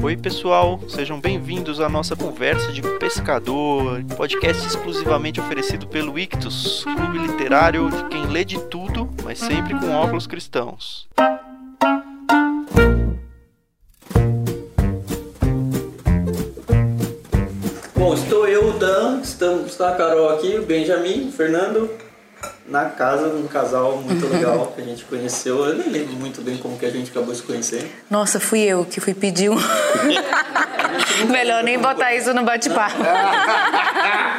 Oi, pessoal, sejam bem-vindos à nossa conversa de pescador, podcast exclusivamente oferecido pelo Ictus, clube literário de quem lê de tudo, mas sempre com óculos cristãos. Bom, estou eu, o Dan, estamos, está a Carol aqui, o Benjamin, o Fernando, na casa, um casal muito legal que a gente conheceu. Eu nem lembro muito bem como que a gente acabou se conhecendo. Nossa, fui eu que fui pedir um. Melhor nem botar isso no bate-papo.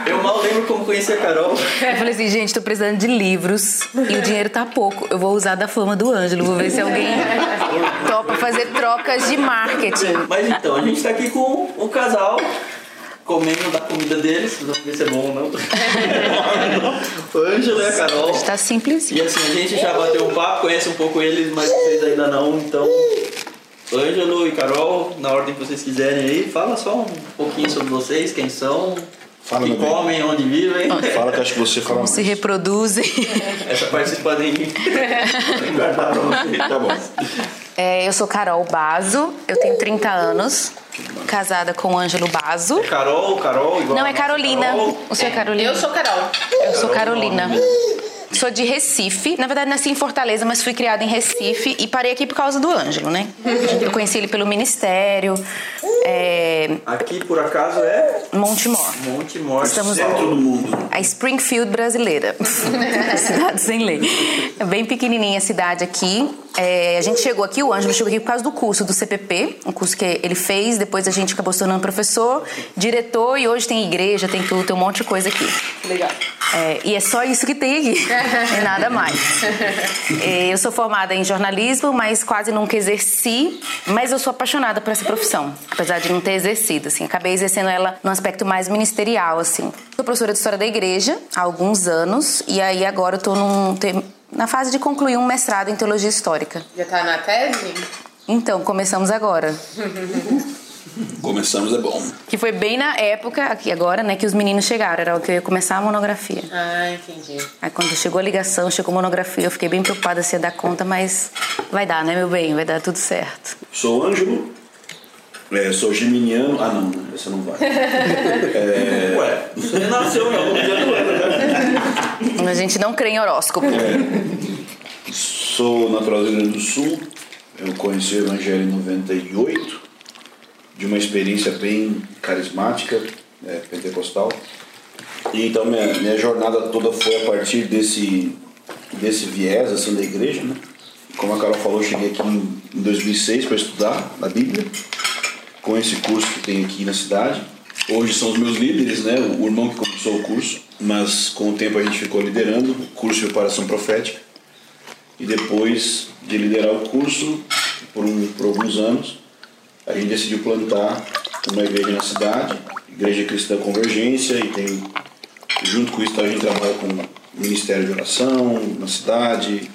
Eu mal lembro como conheci a Carol. Eu falei assim, gente, tô precisando de livros e o dinheiro tá pouco. Eu vou usar da fama do Ângelo, vou ver se alguém topa fazer trocas de marketing. Mas então, a gente tá aqui com o casal comendo da comida deles, vamos ver se é bom ou não. o Ângelo e a Carol. Tá simples. E assim, a gente já bateu um papo, conhece um pouco eles, mas vocês ainda não, então. Ângelo e Carol, na ordem que vocês quiserem aí, fala só um pouquinho sobre vocês, quem são, Fala, que comem, onde vivem. Fala que acho que você fala Como mais. se reproduzem. Essa parte vocês podem guardar pra vocês. Tá bom. É, eu sou Carol Bazo, eu tenho 30 anos, casada com o Ângelo Bazo. Carol, Carol, igual. Não, é Carolina. Carol. O senhor é Carolina? Eu sou Carol. Eu sou Carol, Carolina. Sou de Recife. Na verdade, nasci em Fortaleza, mas fui criada em Recife e parei aqui por causa do Ângelo, né? Eu conheci ele pelo Ministério, é, Aqui, por acaso, é Montemor. Monte Morte, Estamos- centro do mundo. A Springfield brasileira. cidade sem lei. É bem pequenininha a cidade aqui. É, a gente chegou aqui, o Ângelo chegou aqui por causa do curso do CPP, um curso que ele fez. Depois a gente acabou se tornando professor, diretor e hoje tem igreja, tem tudo, tem um monte de coisa aqui. Legal. É, e é só isso que tem aqui, e nada mais. Eu sou formada em jornalismo, mas quase nunca exerci, mas eu sou apaixonada por essa profissão, apesar de não ter exercido, assim. Acabei exercendo ela num aspecto mais ministerial, assim. Sou professora de História da Igreja há alguns anos, e aí agora eu tô num, na fase de concluir um mestrado em Teologia Histórica. Já tá na tese? Então, começamos agora. Começamos é bom. Que foi bem na época, aqui agora, né, que os meninos chegaram, era o que eu ia começar a monografia. Ah, entendi. Aí quando chegou a ligação, chegou a monografia, eu fiquei bem preocupada se ia dar conta, mas vai dar, né, meu bem? Vai dar tudo certo. Sou Ângelo. É, sou geminiano. Ah, não, né? essa não vai. Ué, você nasceu ano, né? A gente não crê em horóscopo. Sou natural do Rio Grande do Sul. Eu conheci o Evangelho em 98, de uma experiência bem carismática, é, pentecostal. E então minha, minha jornada toda foi a partir desse, desse viés assim, da igreja. Né? Como a Carol falou, eu cheguei aqui em, em 2006 para estudar a Bíblia, com esse curso que tem aqui na cidade. Hoje são os meus líderes, né? o irmão que começou o curso, mas com o tempo a gente ficou liderando o curso de preparação profética. E depois de liderar o curso por, um, por alguns anos, a gente decidiu plantar uma igreja na cidade, Igreja Cristã Convergência, e tem, junto com isso a gente trabalha com Ministério de Oração na cidade,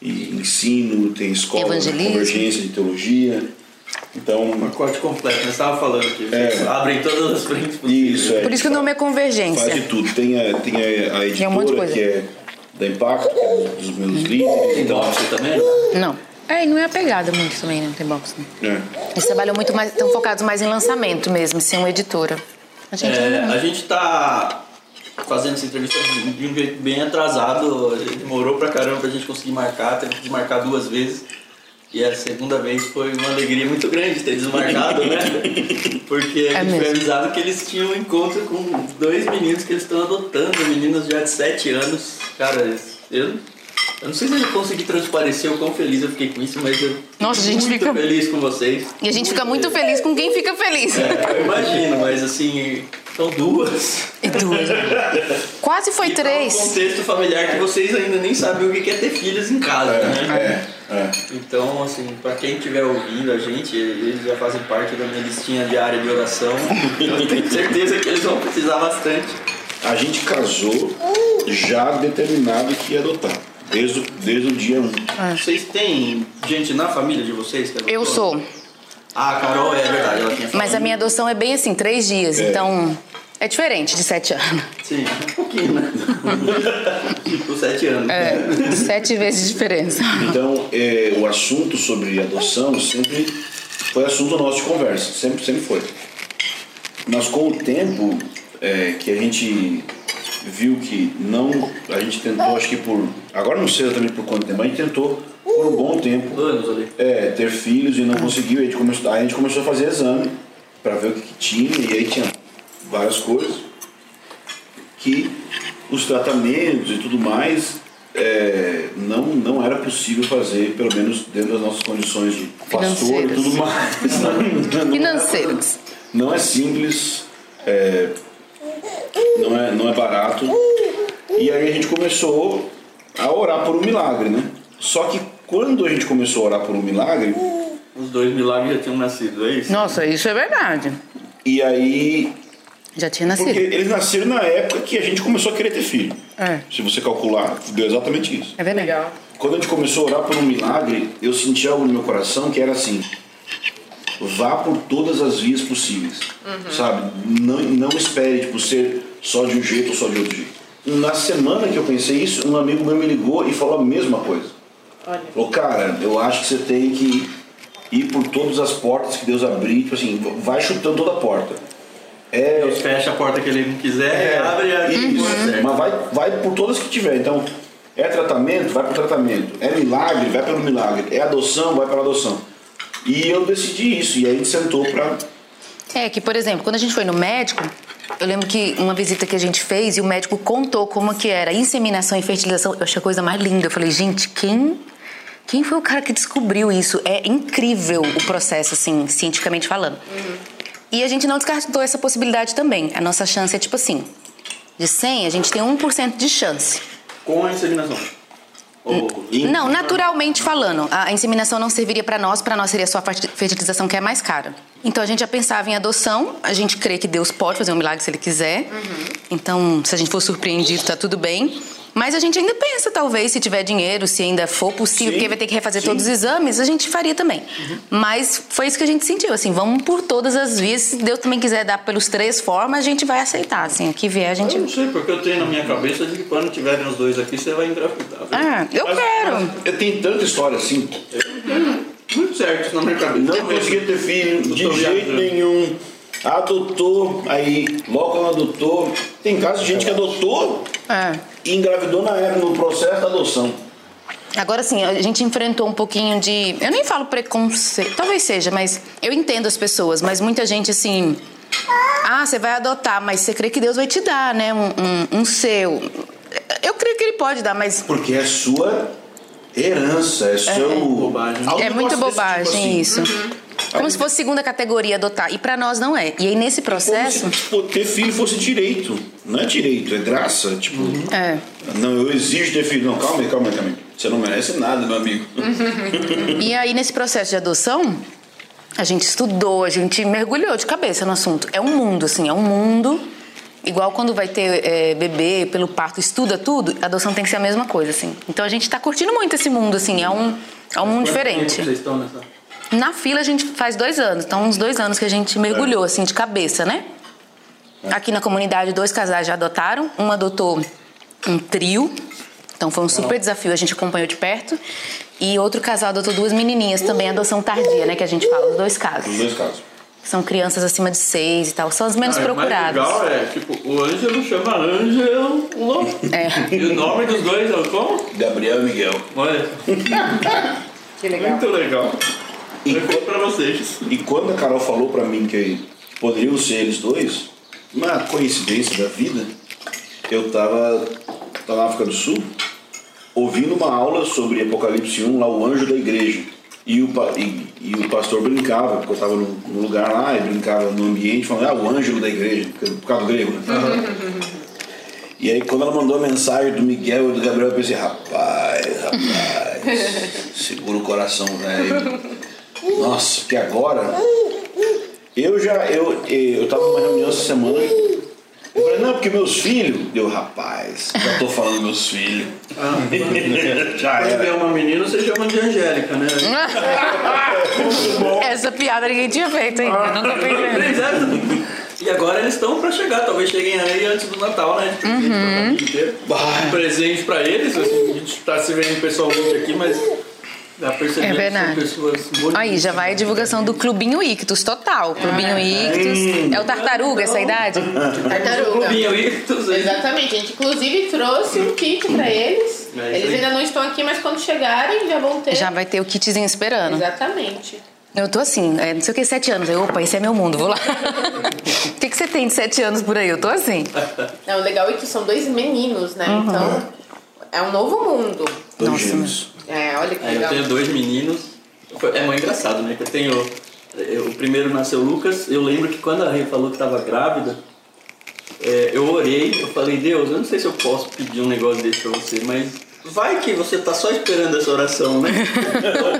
e ensino, tem escola de convergência de teologia. Então, Pacote completo, nós estávamos falando aqui. Vocês É. abrem todas as frentes isso é. Por isso que o nome é faz Convergência. de tudo. Tem a, tem a, a Tem um editora que é da Impacto, que é dos meus líderes. Então, você também? Não. É, e não é apegada muito também, não tem box, né? É. Eles trabalham muito mais, estão focados mais em lançamento mesmo, sem uma editora. A gente É, não- a gente tá fazendo essa entrevista de um jeito bem atrasado. Demorou pra caramba pra gente conseguir marcar, teve que desmarcar duas vezes. E a segunda vez foi uma alegria muito grande ter desmarcado, né? Porque a É gente foi mesmo. avisado que eles tinham um encontro com dois meninos que eles estão adotando, meninos já de 7 anos. Cara, eu, eu não sei se eu consegui transparecer o quão feliz eu fiquei com isso, mas eu Nossa, a gente muito fica- feliz com vocês. E a gente fica muito feliz com quem fica feliz. É, eu imagino, mas assim, são duas. E duas. Quase foi E tá três. um contexto familiar que vocês ainda nem sabem o que é ter filhos em casa, né? É, é. Então, assim, pra quem estiver ouvindo a gente, eles já fazem parte da minha listinha diária de oração. Eu tenho certeza que eles vão precisar bastante. A gente casou já determinado que ia adotar, desde, o- desde o dia 1. Vocês têm gente na família de vocês? que adotou? Eu sou. Ah, a Carol é verdade, ela tinha Mas a minha adoção é bem assim, três dias. É. Então, é diferente de sete anos. Sim, um pouquinho, né? tipo, sete anos. É, sete vezes de diferença. Então, é, o assunto sobre adoção sempre foi assunto nosso de conversa, sempre, sempre foi. Mas com o tempo é, que a gente viu que não. A gente tentou, acho que por. Agora não sei exatamente por quanto tempo, mas a gente tentou por um bom tempo Anos ali. é, ter filhos e não conseguiu. Aí a gente começou, aí a gente começou a fazer exame para ver o que, que tinha, e aí tinha várias coisas que os tratamentos e tudo mais é, não, não era possível fazer, pelo menos dentro das nossas condições de pastor e tudo mais. Não, não, Financeiros. não é simples, é, não, é, não é barato. E aí a gente começou a orar por um milagre, né? Só que quando a gente começou a orar por um milagre, Os dois milagres já tinham nascido, é isso? Nossa, isso é verdade. e aí. Já tinha Porque nascido. eles nasceram na época que a gente começou a querer ter filho. É, Se você calcular, deu exatamente isso. é verdade. Legal. Quando a gente começou a orar por um milagre, eu senti algo no meu coração que era assim: vá por todas as vias possíveis, sabe? Não, não espere tipo, ser só de um jeito ou só de outro jeito. Na semana que eu pensei isso, um amigo meu me ligou e falou a mesma coisa. Olha. Falou, cara, eu acho que você tem que ir por todas as portas que Deus abrir, tipo assim, vai chutando toda a porta. É, Deus fecha a porta que ele não quiser, é, abre e aí isso. certo. Mas vai, vai por todas que tiver. Então, é tratamento, vai pro tratamento. É milagre, vai pelo milagre. É adoção, vai pela adoção. E eu decidi isso. E aí a gente sentou pra. É que, por exemplo, quando a gente foi no médico, eu lembro que uma visita que a gente fez e o médico contou como que era inseminação e fertilização. Eu achei a coisa mais linda. Eu falei, gente, quem quem foi o cara que descobriu isso? É incrível o processo, assim, cientificamente falando. E a gente não descartou essa possibilidade também. A nossa chance é tipo assim: de 100, a gente tem 1% de chance. Com a inseminação. Ou- Não, naturalmente falando, a inseminação não serviria para nós, para nós seria só a ferti- fertilização que é mais cara. Então a gente já pensava em adoção, a gente crê que Deus pode fazer um milagre se ele quiser. Então, se a gente for surpreendido, tá tudo bem. Mas a gente ainda pensa, talvez, se tiver dinheiro, se ainda for possível, Sim, porque vai ter que refazer sim. todos os exames, a gente faria também. Mas foi isso que a gente sentiu, assim, vamos por todas as vias. Se Deus também quiser dar pelos três formas, a gente vai aceitar, assim, o que vier a gente... Eu não sei, porque eu tenho na minha cabeça de que quando tiverem os dois aqui, você vai engravidar. Ah, eu Mas- quero. Eu tenho tanta história assim. Muito certo na minha cabeça. Não conseguia ter filho de jeito nenhum. Adotou, aí logo quando adotou. Tem casos de gente que adotou É. e engravidou na época, no processo da adoção. Agora sim, a gente enfrentou um pouquinho de. Eu nem falo preconceito, talvez seja, mas eu entendo as pessoas, mas muita gente assim. Ah, você vai adotar, mas você crê que Deus vai te dar, né? Um, um, um seu. Eu creio que ele pode dar, mas Porque é sua herança, é seu. Bobagem. Algo é muito desse tipo bobagem assim. isso. Como se fosse segunda categoria adotar. E pra nós não é. E aí nesse Como processo. se tipo, ter filho fosse direito. Não é direito, é graça. Tipo, É. não, eu exijo ter filho. Não, calma aí, calma aí, calma aí. Você não merece nada, meu amigo. E aí, nesse processo de adoção, a gente estudou, a gente mergulhou de cabeça no assunto. É um mundo, assim, é um mundo. Igual quando vai ter é, bebê pelo parto, estuda tudo, a adoção tem que ser a mesma coisa, assim. Então a gente tá curtindo muito esse mundo, assim, é um, é um mundo diferente. Vocês estão nessa? Na fila a gente faz dois anos, então uns dois anos que a gente mergulhou, assim, de cabeça, né? Aqui na comunidade, dois casais já adotaram, um adotou um trio, então foi um super desafio, a gente acompanhou de perto. E outro casal adotou duas menininhas, também adoção tardia, né, que a gente fala, os dois casos. dois casos. São crianças acima de seis e tal, são as menos Ah, o mais procuradas. legal é, tipo, o Ângelo chama Ângelo É. E o nome dos dois é como? Gabriel e Miguel. Olha, Que legal. muito legal. E Perfeito pra vocês. E quando a Carol falou pra mim que poderiam ser eles dois, uma coincidência da vida, eu tava, tava na África do Sul ouvindo uma aula sobre Apocalipse 1, lá o anjo da igreja. E o, e, e o pastor brincava, porque eu estava no, no lugar lá e brincava no ambiente, falando, ah, o ângelo da igreja, por causa do grego, né? E aí quando ela mandou a mensagem do Miguel e do Gabriel, eu pensei, rapaz, rapaz, segura o coração, velho. Nossa, porque agora eu já eu eu tava numa reunião essa semana. Eu falei, não, porque meus filhos. Deu, rapaz, já tô falando meus filhos. Ah, já Quando era. vê uma menina, você chama de Angélica, né? Essa piada ninguém tinha feito ainda, nunca pensei. Três anos. E agora eles estão pra chegar, talvez cheguem aí antes do Natal, né? Bah. Um presente pra eles, assim, a gente tá se vendo pessoalmente aqui, mas Já É que verdade. são pessoas bonitas. Aí, já vai a divulgação do Clubinho Ictus, total. Clubinho Ictus. É o Tartaruga essa idade? Tartaruga. Clubinho Ictus aí. Exatamente, a gente inclusive trouxe um kit pra eles. É eles ainda não estão aqui, mas quando chegarem já vão ter. Já vai ter o kitzinho esperando. Exatamente. Eu tô assim, é, não sei o que, sete anos. Eu, opa, esse é meu mundo, vou lá. O que, que você tem de sete anos por aí? Eu tô assim. Não, o legal é que são dois meninos, né? Então é um novo mundo. Dois Nossa, gêmeos. É, olha que Aí eu legal. tenho dois meninos. É muito engraçado, né? Que eu tenho. eu- O primeiro nasceu o Lucas. Eu lembro que quando a Rê falou que estava grávida, é, eu orei. Eu falei, Deus, eu não sei se eu posso pedir um negócio desse pra você, mas vai que você tá só esperando essa oração, né?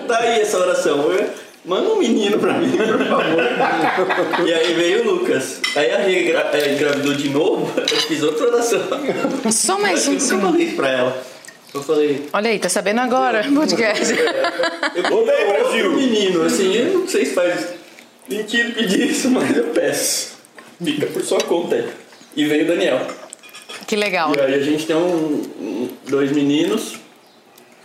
Dá aí essa oração. Eu- Manda um menino pra mim, por favor. e aí veio o Lucas. Aí a Rê é, engravidou de novo. Eu fiz outra oração. Só mais um, Eu sim. falei pra ela. Eu falei, Olha aí, tá sabendo agora, podcast. Eu bem, Brasil! menino, assim, eu não sei se faz mentira pedir isso, mas eu peço. Fica por sua conta aí. E veio o Daniel. Que legal. E aí a gente tem um, um- dois meninos.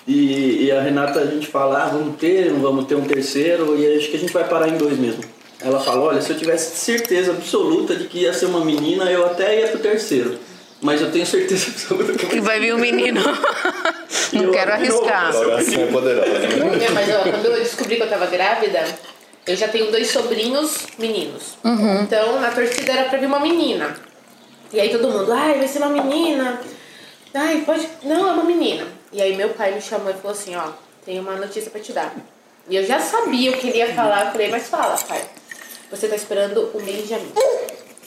E, e a Renata, a gente fala, ah, vamos ter, vamos ter um terceiro. E acho que a gente vai parar em dois mesmo. Ela fala, olha, se eu tivesse certeza absoluta de que ia ser uma menina, eu até ia pro terceiro. Mas eu tenho certeza absoluta que E vai vir um menino. Não Eu quero arriscar. o- A oração é poderosa. É, mas ó, quando eu descobri que eu tava grávida, eu já tenho dois sobrinhos meninos. Então na torcida era pra vir uma menina. E aí todo mundo, ai, vai ser uma menina. Ai, pode. Não, é uma menina. E aí meu pai me chamou e falou assim, ó, tem uma notícia pra te dar. E eu já sabia o que ele ia falar, eu falei, mas fala, pai. Você tá esperando o Benjamin.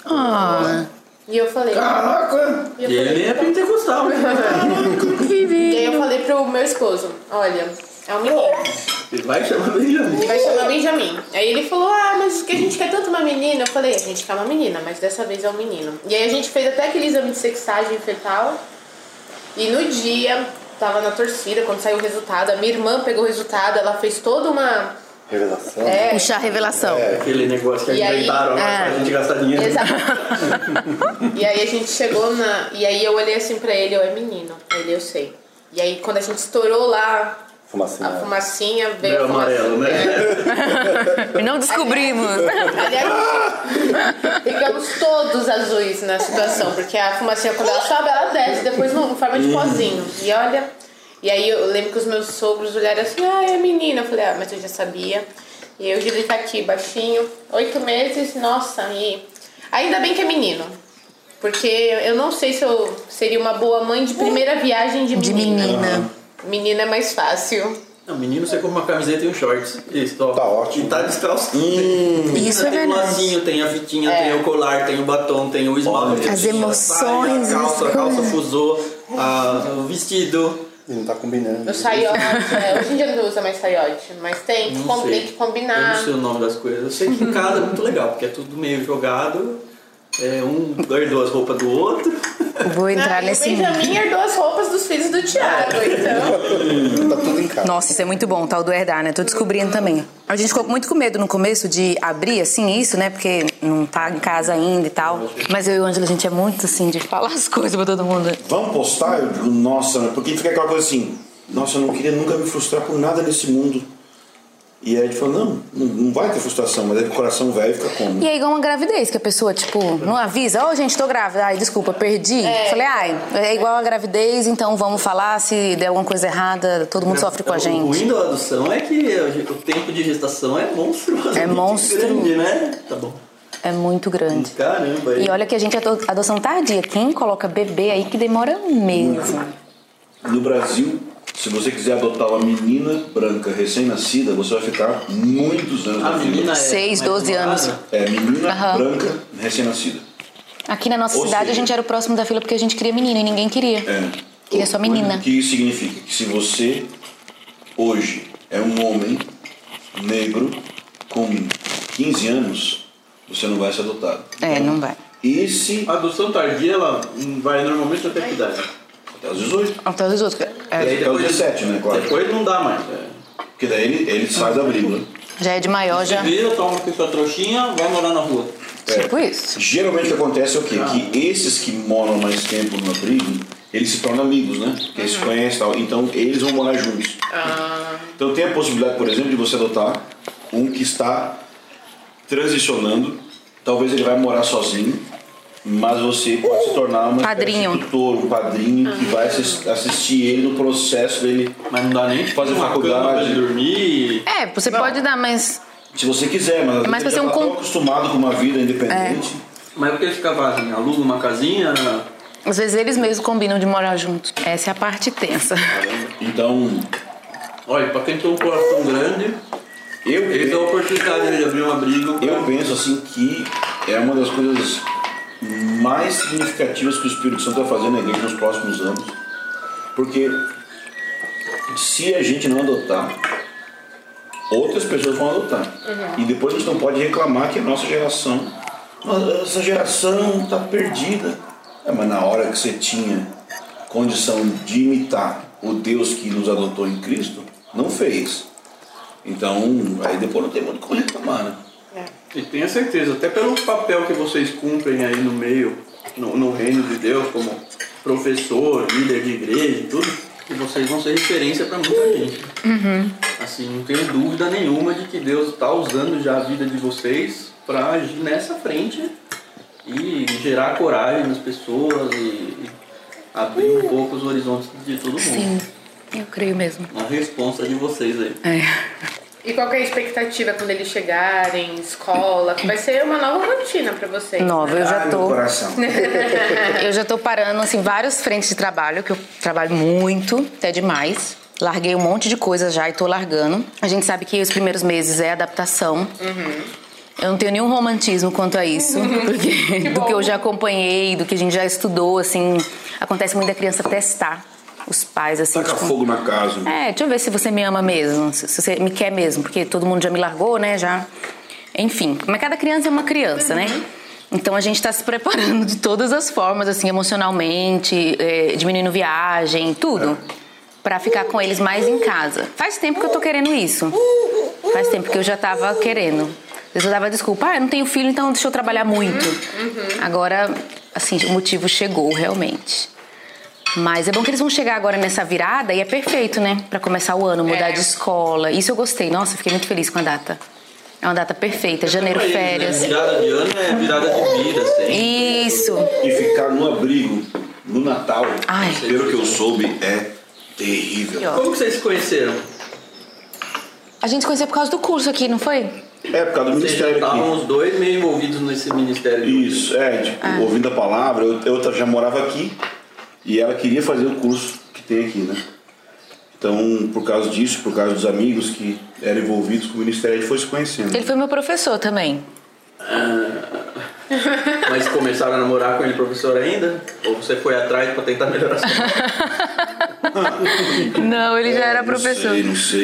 Ah, E eu falei. Caraca! E E ele é pentecostal. e aí eu falei pro meu esposo, olha, é um menino. Ele vai chamar Benjamin. Ele vai chamar Benjamin. Aí ele falou, ah, mas que a gente quer tanto uma menina. Eu falei, a gente quer uma menina, mas dessa vez é um menino. E aí a gente fez até aquele exame de sexagem fetal. E no dia, tava na torcida, quando saiu o resultado, a minha irmã pegou o resultado, ela fez toda uma. Revelação. É, puxar a revelação. Aquele negócio que E aí- inventaram agora é. pra gente gastar dinheiro. Exato. e aí a gente chegou na. E aí eu olhei assim pra ele, eu é menino. Aí ele, eu sei. E aí quando a gente estourou lá Fumacinha. a fumacinha, veio fumacinha. amarelo, né? E não descobrimos. Aliás, ficamos todos azuis na situação, porque a fumacinha quando ela sobe, ela desce, depois em forma de pozinho. E olha, e aí eu lembro que os meus sogros olharam assim, ah, é menina. Eu falei, ah, mas eu já sabia. E eu Júlio tá aqui, baixinho, oito meses, nossa, e ainda bem que é menino. Porque eu não sei se eu seria uma boa mãe de primeira viagem de De menina. menina. Menina é mais fácil. Não, menino, você compra uma camiseta e um shorts. Isso, ó. Tá ótimo. E tá descalço. Isso é tem o verdade. lacinho, tem a fitinha, É. tem o colar, tem o batom, tem o esmalte. As tem a emoções, saia, A calça, a calça fusou, a- o vestido. E não tá combinando. O saiote, é, hoje em dia não usa mais saiote, mas tem, que com- tem que Eu combinar. não sei o nome das coisas. Eu sei que em casa é muito legal, porque é tudo meio jogado. É, um herdou as roupas do outro. Vou entrar nesse o. Benjamin herdou as roupas dos filhos do Thiago, então. Tá tudo em casa. Nossa, isso é muito bom, o tal do herdar, né? Tô descobrindo também. A gente ficou muito com medo no começo de abrir, assim, isso, né? Porque não tá em casa ainda e tal. Mas eu e o Ângelo, a gente é muito, assim, de falar as coisas pra todo mundo. Vamos postar? Eu digo, nossa, porque fica aquela coisa assim, nossa, eu não queria nunca me frustrar por nada nesse mundo. E aí a gente falou, não, não, vai ter frustração, mas aí o coração velho fica como? E é igual uma gravidez, que a pessoa, tipo, não avisa, ô gente, tô grávida, ai, desculpa, perdi. Falei, ai, é igual a gravidez, então vamos falar, se der alguma coisa errada, todo mundo sofre com a O gente. ruim da adoção é que o tempo de gestação é monstruosamente É monstro. grande, né? Tá bom. É muito grande. Caramba. E olha que a gente é ado- adoção tardia. Quem coloca bebê aí que demora mesmo. No Brasil, se você quiser adotar uma menina branca recém-nascida, você vai ficar muitos anos A na menina é. Seis, mais 12 anos. É, menina Aham. branca recém-nascida. Aqui na nossa Ou cidade seja- a gente era o próximo da fila porque a gente queria menino e ninguém queria. É. Queria só menina. O que isso significa? Que se você hoje é um homem negro com 15 anos, você não vai ser adotado. É, não vai. E se A adoção tardia, ela vai normalmente até que idade? até os 18? Até os outros. E É, aí Até os 17, né? Claro. Depois não dá mais. É. Porque daí ele, ele sai da briga. já é de maior, já. vira, toma com sua trouxinha, vai morar na rua. Tipo isso. Geralmente o que acontece é o quê? Que esses que moram mais tempo no abrigo, eles se tornam amigos, né? Porque eles se conhecem e tal. Então eles vão morar juntos. Então tem a possibilidade, por exemplo, de você adotar um que está transicionando. Talvez ele vai morar sozinho, mas você pode se tornar de tutor, um padrinho que vai assis- assistir ele no processo dele. Mas não dá nem tipo, Fazer uma faculdade. ele dormir. É, você pode dar, mas Se você quiser, mas, Mas ser já um tá tão com- acostumado com uma vida independente. Mas por que fica vazio? Aluga uma casinha? às vezes eles mesmos combinam de morar juntos. Essa é a parte tensa. Então, Olha, pra quem tem um coração grande, eu, eles dão a oportunidade de abrir um abrigo. eu penso assim que é uma das coisas mais significativas que o Espírito Santo vai fazer na igreja nos próximos anos. Porque se a gente não adotar, outras pessoas vão adotar. E depois a gente não pode reclamar que a nossa geração, "Nossa, essa geração está perdida. É, mas na hora que você tinha condição de imitar o Deus que nos adotou em Cristo, não fez. Então, aí depois não tem muito como reclamar, né? E tenha certeza, até pelo papel que vocês cumprem aí no meio, no, no reino de Deus, como professor, líder de igreja e tudo, que vocês vão ser referência para muita gente. Assim, não tenho dúvida nenhuma de que Deus está usando já a vida de vocês para agir nessa frente e gerar coragem nas pessoas e, e abrir um pouco os horizontes de todo mundo. Sim, eu creio mesmo. Uma resposta de vocês aí. É. E qual que é a expectativa quando eles chegarem, escola? Que vai ser uma nova rotina pra vocês. Nova, eu já tô. coração. Eu já tô parando, assim, várias frentes de trabalho, que eu trabalho muito, até demais. Larguei um monte de coisa já e tô largando. A gente sabe que os primeiros meses é adaptação. Eu não tenho nenhum romantismo quanto a isso, porque do que eu já acompanhei, do que a gente já estudou, assim, acontece muito da criança testar os pais, assim, Taca tipo, fogo na casa. é, deixa eu ver se você me ama mesmo, se você me quer mesmo, porque todo mundo já me largou, né? Já. Enfim, mas cada criança é uma criança, né? Então a gente está se preparando de todas as formas, assim, emocionalmente, é, diminuindo viagem, tudo, Pra ficar com eles mais em casa. Faz tempo que eu tô querendo isso. Faz tempo que eu já tava querendo. Eu dava desculpa, ah, eu não tenho filho, então deixa eu trabalhar muito. Agora, assim, o motivo chegou realmente. Mas é bom que eles vão chegar agora nessa virada e é perfeito, né? Pra começar o ano, mudar É. de escola. Isso eu gostei. Nossa, fiquei muito feliz com a data. É uma data perfeita. Janeiro, né? férias. Virada de ano é virada de vida, assim. Isso. E ficar no abrigo no Natal, Ai. pelo que eu soube, é terrível. Como que vocês se conheceram? A gente se conheceu por causa do curso aqui, não foi? É, por causa do Vocês ministério estavam aqui. os dois meio envolvidos nesse ministério. Isso, é, tipo, ouvindo a palavra, eu, eu já morava aqui e ela queria fazer o curso que tem aqui, né? Então, por causa disso, por causa dos amigos que eram envolvidos com o ministério, a gente foi se conhecendo. Ele foi meu professor também. Mas começaram a namorar com ele, professor, ainda? Ou você foi atrás pra tentar melhorar sua Não, ele já era Não sei, não sei.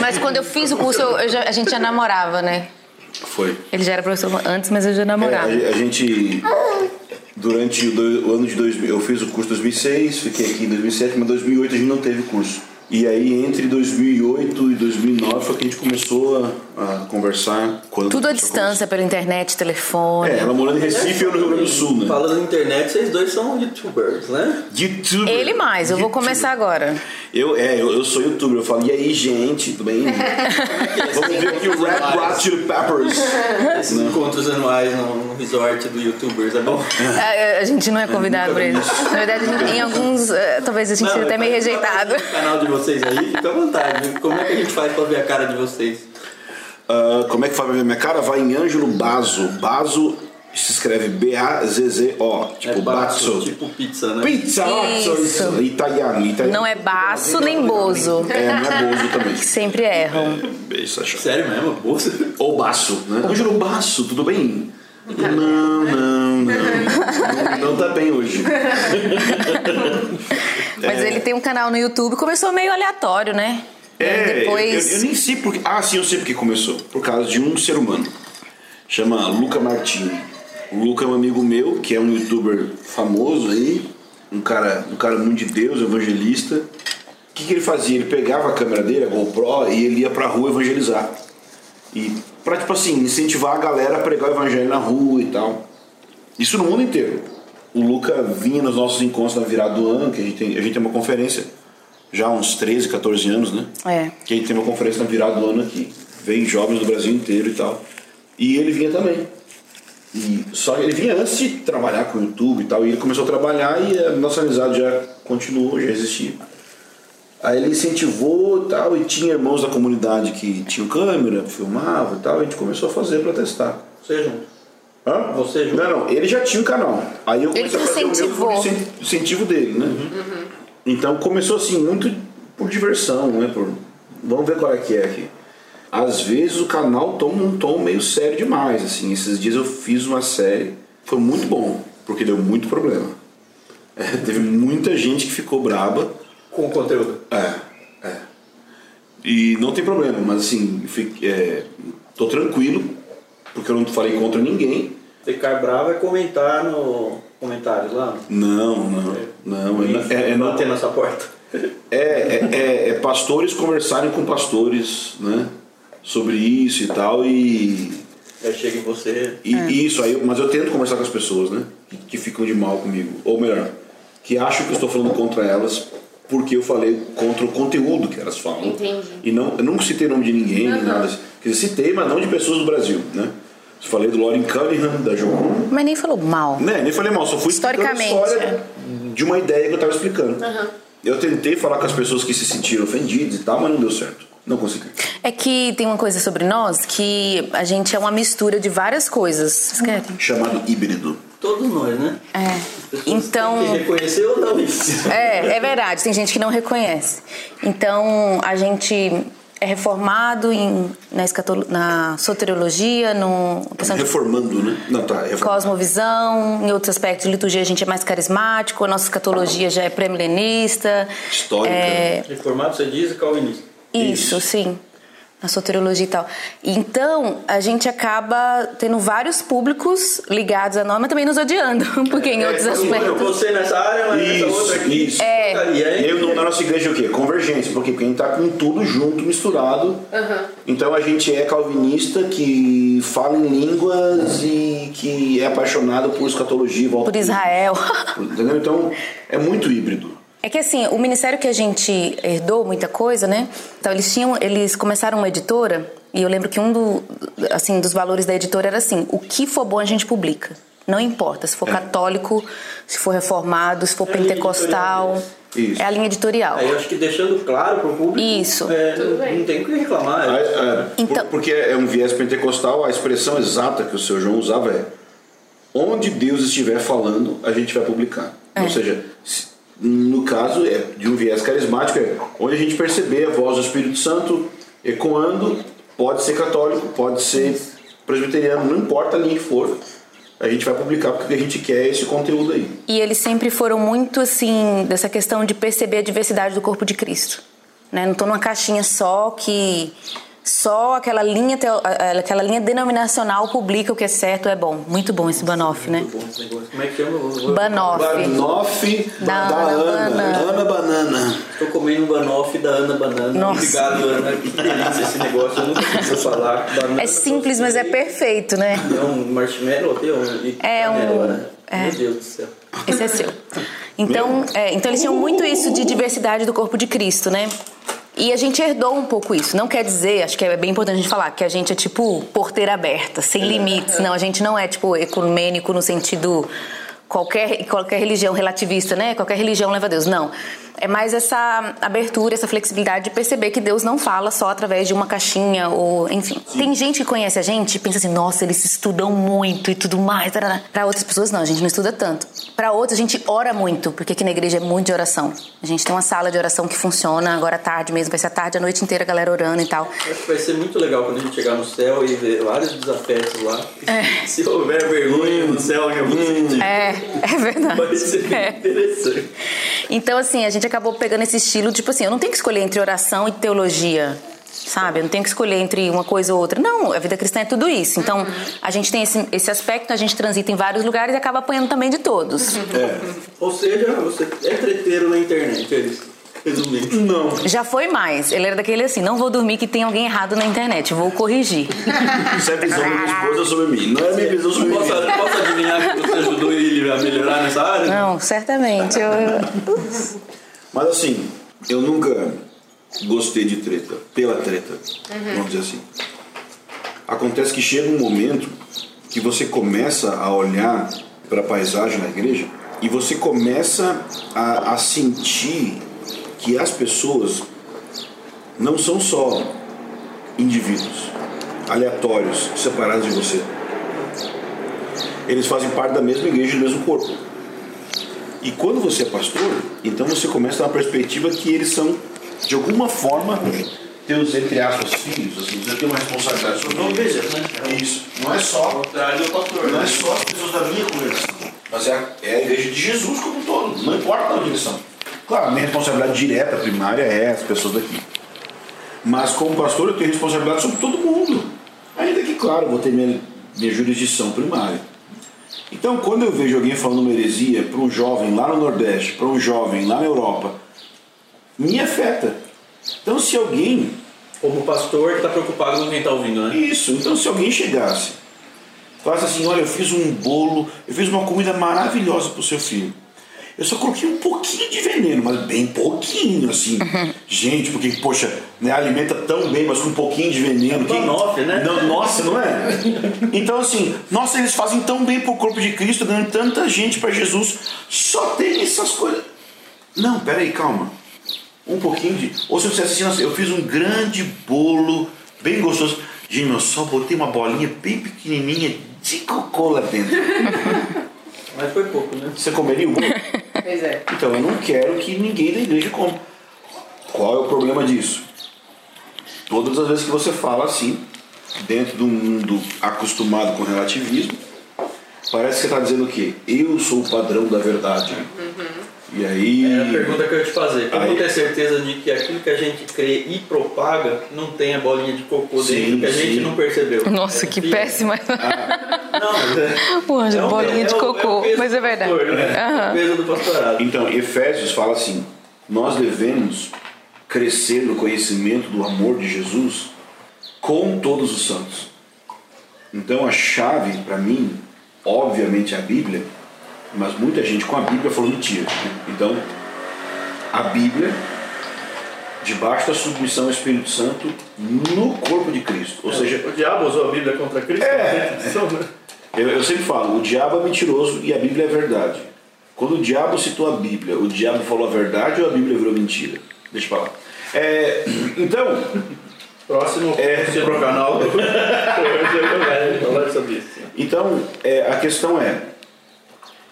Mas quando eu fiz o curso, eu- eu já- a gente já namorava, né? Foi. Ele já era professor antes, mas eu já É, namorava. a, a gente, durante o, do- o ano de 2000, eu fiz o curso em 2006, fiquei aqui em 2007, mas em 2008 a gente não teve curso. E aí, entre 2008 e 2009 foi que a gente começou a, a conversar. Quando Tudo à distância, pela internet, telefone. É, ela morando em Recife e eu no Rio Grande do Sul, né? Falando na internet, vocês dois são youtubers, né? YouTube. Ele mais, eu vou começar agora. Eu, é, eu, eu sou youtuber. Eu falo, e aí, gente, tudo bem? Vamos ver aqui o Red Hot Chili Peppers. Esses encontros anuais no, resort do youtubers, é bom? A, a gente não é convidado pra isso. Na verdade, gente- em alguns, talvez a gente seja até meio rejeitado. Canal de vocês aí, fica à vontade. Como é que a gente faz pra ver a cara de vocês? Ah, como é que faz pra ver minha cara? Vai em Ângelo Bazo. Bazo se escreve B-A-Z-Z-O. Tipo, é baço. Tipo pizza, né? Pizza, Isso. isso. Italiano, italiano. Não é baço nem bozo. É, não é bozo também. Sempre erram. Beijo, Sachão. Sério mesmo? Bolsa? Ou Baço, né? Ângelo Baço, tudo bem? Não, não, não. Não, não tá bem hoje. Mas ele tem um canal no YouTube, começou meio aleatório, né? É, Depois. eu, eu nem sei porque. Ah, sim, eu sei porque começou. Por causa de um ser humano. Chama Luca Martini. O Luca é um amigo meu, que é um youtuber famoso aí, um cara, um cara muito de Deus, evangelista. O que, que ele fazia? Ele pegava a câmera dele, a GoPro, e ele ia pra rua evangelizar. E pra, tipo assim, incentivar a galera a pregar o evangelho na rua e tal. Isso no mundo inteiro. O Luca vinha nos nossos encontros na virada do ano, que a gente tem, a gente tem uma conferência já há uns 13, 14 anos, né? É. Que a gente tem uma conferência na virada do ano aqui. Vem jovens do Brasil inteiro e tal. E ele vinha também. E só ele vinha antes de trabalhar com o YouTube e tal. E ele começou a trabalhar e a nossa amizade já continuou, já existia. Aí ele incentivou e tal, e tinha irmãos da comunidade que tinham câmera, filmava e tal, e a gente começou a fazer para testar. Você junto. Hã? Você junto? Não, não, ele já tinha um canal. Aí eu Ele comecei a fazer o meu incentivou. por incen- incentivo dele, né? Então começou assim, muito por diversão, né? Por... Vamos ver qual é que é aqui. Às vezes o canal toma um tom meio sério demais, assim. Esses dias eu fiz uma série, foi muito bom, porque deu muito problema. É, teve muita gente que ficou braba. Com o conteúdo. É, é. E não tem problema, mas assim, fique- é, tô tranquilo, porque eu não falei contra ninguém. Ficar bravo é comentar no comentário lá. Não, não, não. É, é, é, não- bater nessa porta. é, é, é- é pastores conversarem com pastores, né? Sobre isso e tal, e, Aí chega em você. e isso aí, mas eu tento conversar com as pessoas, né? Que, que ficam de mal comigo, ou melhor, que acham que eu estou falando contra elas porque eu falei contra o conteúdo que elas falam. Entendi. E não, eu nunca citei nome de ninguém, nem nada. assim. Quer dizer, citei, mas não de pessoas do Brasil, né? Falei do Lauren Cunningham, da Jocum. Mas nem falou mal. Né, nem falei mal, só fui explicando a Historicamente, história de uma ideia que eu estava explicando. Eu tentei falar com as pessoas que se sentiram ofendidas e tal, mas não deu certo. Não consegui. É que tem uma coisa sobre nós que a gente é uma mistura de várias coisas. Vocês querem? Chamado híbrido. Todos nós, né? É. Então. que reconhecer ou não isso. É, é verdade, tem gente que não reconhece. Então, a gente é reformado em, na, escatolo- na soteriologia, no Reformando, né? Não, tá. Reformando. cosmovisão, em outros aspectos de liturgia a gente é mais carismático, a nossa escatologia já é pré-milenista. Histórica. É, Reformado, você diz, e calvinista. isso, Isso. sim. Na soteriologia e tal. Então, a gente acaba tendo vários públicos ligados a nós, mas também nos odiando, porque em outros Eu, aspectos. você nessa área, mas nessa outra Isso, aqui. isso. É. E aí, eu, na nossa igreja é o quê? Convergência. Por quê? Porque a gente tá com tudo junto, misturado. Então a gente é calvinista que fala em línguas e que é apaixonado por escatologia e volta Por Israel. Entendeu? Então é muito híbrido. É que assim, o ministério que a gente herdou muita coisa, né? Então eles tinham, eles começaram uma editora e eu lembro que um do, assim, dos valores da editora era assim: o que for bom a gente publica. Não importa se for católico, se for reformado, se for É pentecostal. Isso. É a linha editorial. aí eu acho que deixando claro pro público. Isso. É, não, tem o que reclamar. É- é, Então- por- porque é um viés pentecostal, a expressão exata que o seu João usava é onde Deus estiver falando, a gente vai publicar. É. Ou seja, se- no caso é de um viés carismático, é onde a gente perceber a voz do Espírito Santo ecoando, pode ser católico, pode ser presbiteriano, não importa a linha que for, a gente vai publicar porque a gente quer esse conteúdo aí. E eles sempre foram muito assim, dessa questão de perceber a diversidade do corpo de Cristo. Né? Não estou numa caixinha só que só aquela linha, teo- aquela linha denominacional publica o que é certo é bom. Muito bom esse Banoff, né? Muito bom esse negócio. Como é que chama? Vou- Banoff. Banoff Da da, Ana Ana, Banana. Ana Banana. Tô comendo um banoff da Ana Banana. Nossa. Obrigado, Ana. Que delícia esse negócio. Eu nunca preciso falar. Banana É simples, mas é perfeito, né? É um marshmallow, um. e É um- né? é. Meu Deus do céu. Esse é seu. Então, é, então eles tinham muito isso de diversidade do corpo de Cristo, né? E a gente herdou um pouco isso. Não quer dizer, acho que é bem importante a gente falar, que a gente é tipo porteira aberta, sem limites. Não, a gente não é tipo ecumênico no sentido qualquer, qualquer religião relativista, né? Qualquer religião leva a Deus. Não. É mais essa abertura, essa flexibilidade de perceber que Deus não fala só através de uma caixinha ou, enfim. Tem gente que conhece a gente e pensa assim, nossa, eles estudam muito e tudo mais. Para outras pessoas, não, a gente não estuda tanto. Para outras, a gente ora muito, porque aqui na igreja é muito de oração. A gente tem uma sala de oração que funciona agora à tarde mesmo, vai ser à tarde, a noite inteira, a galera orando e tal. Acho que vai ser muito legal quando a gente chegar no céu e ver vários desafetos lá. É. Se houver vergonha no céu, eu vou sentir. É, é verdade. Vai ser É. interessante. Então, assim, a gente acabou pegando esse estilo, tipo assim, eu não tenho que escolher entre oração e teologia. Sabe? Eu não tenho que escolher entre uma coisa ou outra. Não, a vida cristã é tudo isso. Então, a gente tem esse, esse aspecto, a gente transita em vários lugares e acaba apanhando também de todos. É. Ou seja, você é treteiro na internet, é isso. Resumindo. Não. Já foi mais. Ele era daquele assim, não vou dormir que tem alguém errado na internet, vou corrigir. Isso é visão da minha esposa sobre mim. Não é minha visão sobre mim. Posso, posso adivinhar que você ajudou ele a melhorar nessa área? Não, certamente. Eu... Mas assim, eu nunca gostei de treta, pela treta, vamos dizer assim. Acontece que chega um momento que você começa a olhar para a paisagem na igreja e você começa a, a sentir que as pessoas não são só indivíduos aleatórios, separados de você. Eles fazem parte da mesma igreja, do mesmo corpo. E quando você é pastor, então você começa a ter uma perspectiva que eles são, de alguma forma, teus, entre aspas, filhos. Assim, você tem uma responsabilidade sobre eles. né? Isso. Não é só pastor. não é só as pessoas da minha congregação, mas é a, é a igreja de Jesus como um todo, não importa a direção. Claro, a minha responsabilidade direta, primária, é as pessoas daqui. Mas como pastor eu tenho responsabilidade sobre todo mundo. Ainda que, claro, vou ter minha, minha jurisdição primária. Então, quando eu vejo alguém falando uma heresia para um jovem lá no Nordeste, para um jovem lá na Europa, me afeta. Então, se alguém Como pastor que está preocupado com quem está ouvindo, né? isso, então se alguém chegasse, falasse assim, olha, eu fiz um bolo, eu fiz uma comida maravilhosa pro seu filho. Eu só coloquei um pouquinho de veneno, mas bem pouquinho, assim. Gente, porque, poxa, né, alimenta tão bem, mas com um pouquinho de veneno. Quem... Banoffee, né? Não, nossa, não é? Então, assim, nossa, eles fazem tão bem pro corpo de Cristo, dando tanta gente para Jesus. Só tem essas coisas. Não, peraí, calma. Um pouquinho de. Ou se você assistir, nossa, eu fiz um grande bolo, bem gostoso. Gente, eu só botei uma bolinha bem pequenininha de cocô lá dentro. Mas foi pouco, né? Você comeria o bolo? Pois é. Então eu não quero que ninguém da igreja coma. Qual é o problema disso? Todas as vezes que você fala assim, dentro do mundo acostumado com relativismo, parece que você está dizendo o quê? Eu sou o padrão da verdade. E aí. É a pergunta que eu ia te fazer. Como Aí- ter certeza de que aquilo que a gente crê e propaga não tem a bolinha de cocô Sim, dentro que a gente sim. não percebeu? Nossa, É, que sim. péssima. Não, mas é. Pô, é um- bolinha de é o- cocô, o peso mas é verdade. pastor, né? O peso do pastorado. Então, Efésios fala assim: nós devemos crescer no conhecimento do amor de Jesus com todos os santos. Então, a chave para mim, obviamente, é a Bíblia, mas muita gente com a Bíblia falou mentira. né? Então, a Bíblia, debaixo da submissão ao Espírito Santo, no corpo de Cristo. Ou seja, o diabo usou a Bíblia contra Cristo? É. né? Eu, eu sempre falo, o diabo é mentiroso e a Bíblia é verdade. Quando o diabo citou a Bíblia, o diabo falou a verdade ou a Bíblia virou mentira? Deixa eu falar. É, então, Próximo É. é, pro canal. Então é, a questão é,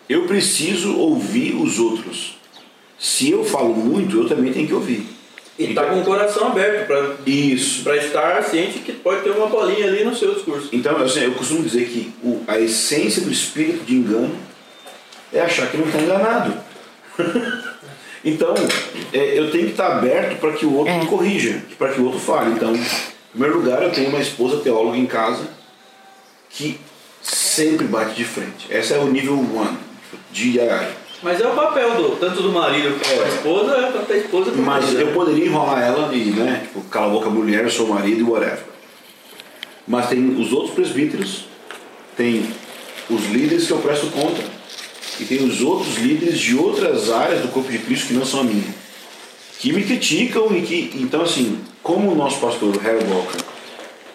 eu preciso ouvir os outros. Se eu falo muito, eu também tenho que ouvir. E tá com o coração aberto para Isso. para estar ciente que pode ter uma bolinha ali no seu discurso. Então, assim, eu costumo dizer que o- a essência do espírito de engano é achar que não está enganado. então, é, eu tenho que estar aberto para que o outro É. me corrija, para que o outro fale. Então, em primeiro lugar, eu tenho uma esposa teóloga em casa que sempre bate de frente. Esse é o nível one, diário. Mas é o papel do, tanto do marido como da esposa, é tanto da esposa como Mas marido. eu poderia enrolar ela e, né, tipo, cala a boca mulher, eu sou marido e whatever. Mas tem os outros presbíteros, tem os líderes que eu presto conta, e tem os outros líderes de outras áreas do corpo de Cristo que não são a minha, que me criticam e que, então assim, como o nosso pastor, Harry Walker,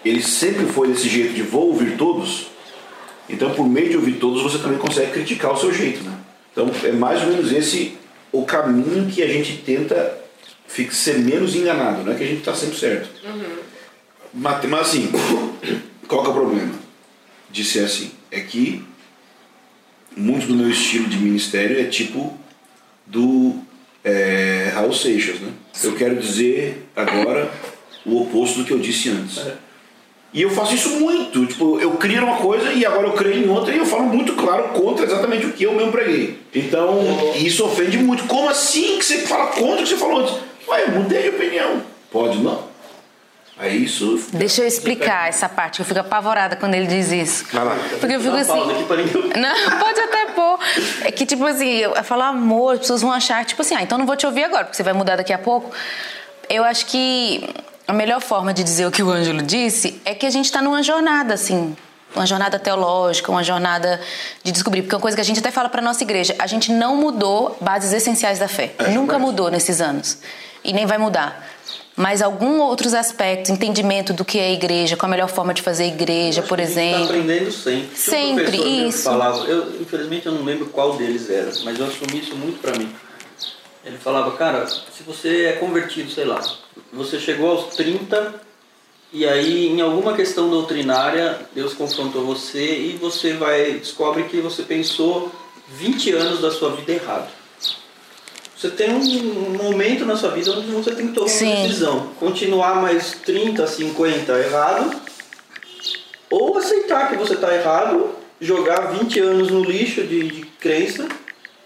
ele sempre foi desse jeito de vou ouvir todos, então por meio de ouvir todos você também consegue criticar o seu jeito, né? Então é mais ou menos esse o caminho que a gente tenta ser menos enganado, não é que a gente está sempre certo. Mas, mas assim, qual que é o problema de ser assim? É que muito do meu estilo de ministério é tipo do é, Raul Seixas, né? Eu quero dizer agora o oposto do que eu disse antes. E eu faço isso muito. Tipo, eu crio uma coisa e agora eu creio em outra e eu falo muito claro contra exatamente o que eu mesmo preguei. Então, isso ofende muito. Como assim que você fala contra o que você falou antes? Ué, eu mudei de opinião. Pode não. Aí isso. Deixa eu explicar essa parte, eu fico apavorada quando ele diz isso. Vai lá. Porque eu fico assim. Não, pode até pôr. É que, tipo assim, eu falo amor, as pessoas vão achar, tipo assim, ah, então não vou te ouvir agora, porque você vai mudar daqui a pouco. Eu acho que a melhor forma de dizer o que o Ângelo disse é que a gente está numa jornada, assim. Uma jornada teológica, uma jornada de descobrir. Porque é uma coisa que a gente até fala para nossa igreja: a gente não mudou bases essenciais da fé. Nunca mudou nesses anos. E nem vai mudar. Mas alguns outros aspectos, entendimento do que é igreja, qual a melhor forma de fazer igreja, por tá exemplo. aprendendo sempre. Um Sempre, que isso. Falava, eu, infelizmente eu não lembro qual deles era, mas eu assumi isso muito pra mim. Ele falava, cara, se você é convertido, sei lá, você chegou aos 30 e aí em alguma questão doutrinária Deus confrontou você e você vai descobre que você pensou 20 anos da sua vida errado. Você tem um momento na sua vida onde você tem que tomar Sim. uma decisão. Continuar mais 30, 50 errado ou aceitar que você está errado, jogar 20 anos no lixo de, de crença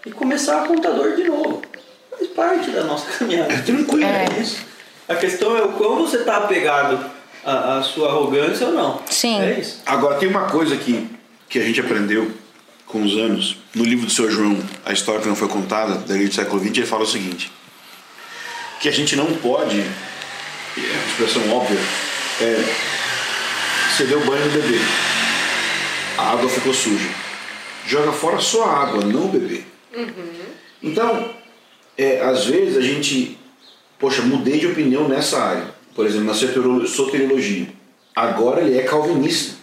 e começar a contador de novo. Faz parte da nossa caminhada. É tranquilo, É. é isso. A questão é o quão você está apegado à, à sua arrogância ou não. Sim. É isso. Agora, tem uma coisa que, que a gente aprendeu com os anos. No livro do Sr. João, A História que Não Foi Contada, da igreja do século XX, ele fala o seguinte: que a gente não pode, é uma expressão óbvia, é, você deu banho no bebê, a água ficou suja. Joga fora só a água, não o bebê. Então, é, às vezes a gente, poxa, mudei de opinião nessa área. Por exemplo, na soteriolo- soteriologia. Agora ele é calvinista.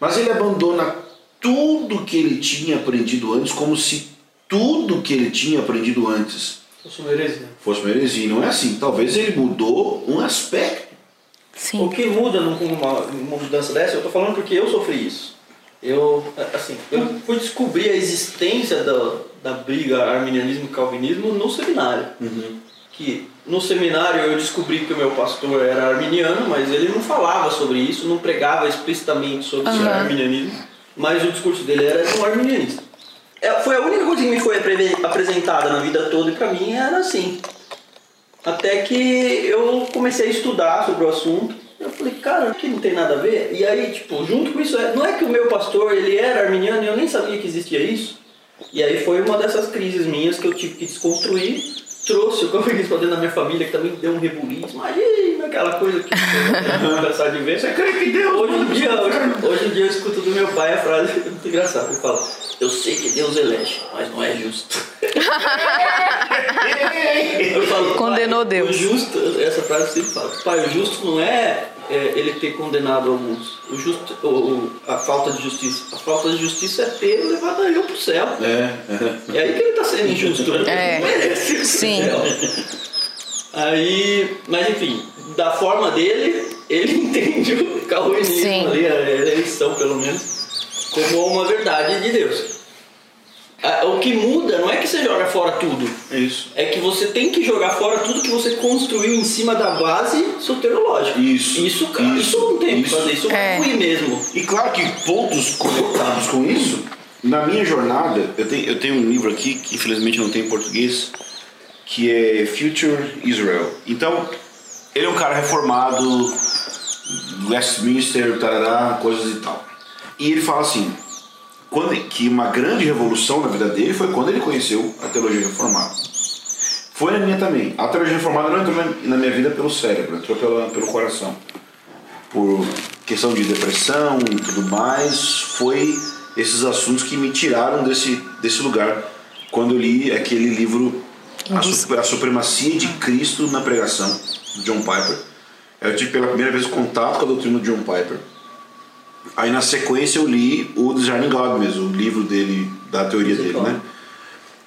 Mas ele abandona tudo que ele tinha aprendido antes, como se tudo que ele tinha aprendido antes Fosse uma heresia. fosse uma heresia. Não é assim. Talvez ele mudou um aspecto. O Sim. que muda numa, mudança dessa, eu tô falando porque eu sofri isso. Eu, assim, eu fui descobrir a existência da, da briga arminianismo e calvinismo no seminário. Que no seminário eu descobri que o meu pastor era arminiano, mas ele não falava sobre isso, não pregava explicitamente sobre o arminianismo, mas o discurso dele era de um arminianista. É, foi a única coisa que me foi apre- apresentada na vida toda e pra mim era assim. Até que eu comecei a estudar sobre o assunto. Eu falei, cara, que não tem nada a ver. E aí, tipo, junto com isso, é- não é que o meu pastor ele era arminiano e eu nem sabia que existia isso. E aí foi uma dessas crises minhas que eu tive que desconstruir. Trouxe o calvinismo pra dentro da minha família, que também deu um rebuliço. Imagina aquela coisa que eu cansar de ver. Você crê que Deus? Hoje em, dia, hoje, hoje em dia eu escuto do meu pai a frase muito engraçada. Ele fala, eu sei que Deus elege, mas não é justo. Eu falo, Condenou pai, Deus. O justo, essa frase eu sempre falo, pai, o justo não é, é, ele ter condenado alguns. O justo, o, o- a falta de justiça. A falta de justiça é ter levado eu pro céu. É. É aí que ele tá sendo injusto. Ele É. não merece pro Sim. céu. Aí, mas enfim, da forma dele, ele entende o calvinismo ali, a eleição pelo menos, como uma verdade de Deus. O que muda não é que você joga fora tudo. É isso. É que você tem que jogar fora tudo que você construiu em cima da base soterológica. Isso. Isso, cara, isso, Isso. não tem o que Isso. fazer, isso É. ruim mesmo. E claro que pontos conectados com isso, na minha jornada, eu tenho, eu tenho um livro aqui que infelizmente não tem em português, que é Future Israel. Então, ele é um cara reformado, Westminster, tarará, coisas e tal. E ele fala assim, quando, que uma grande revolução na vida dele foi quando ele conheceu a teologia reformada. Foi na minha também. A teologia reformada não entrou na, minha vida pelo cérebro, entrou pela, pelo coração por questão de depressão e tudo mais, foi esses assuntos que me tiraram desse, desse lugar quando eu li aquele livro A, Su- A Supremacia de Cristo na Pregação, de John Piper. Eu tive pela primeira vez contato com a doutrina de John Piper. Aí na sequência eu li o Designing God mesmo, o livro dele, da teoria dele, né?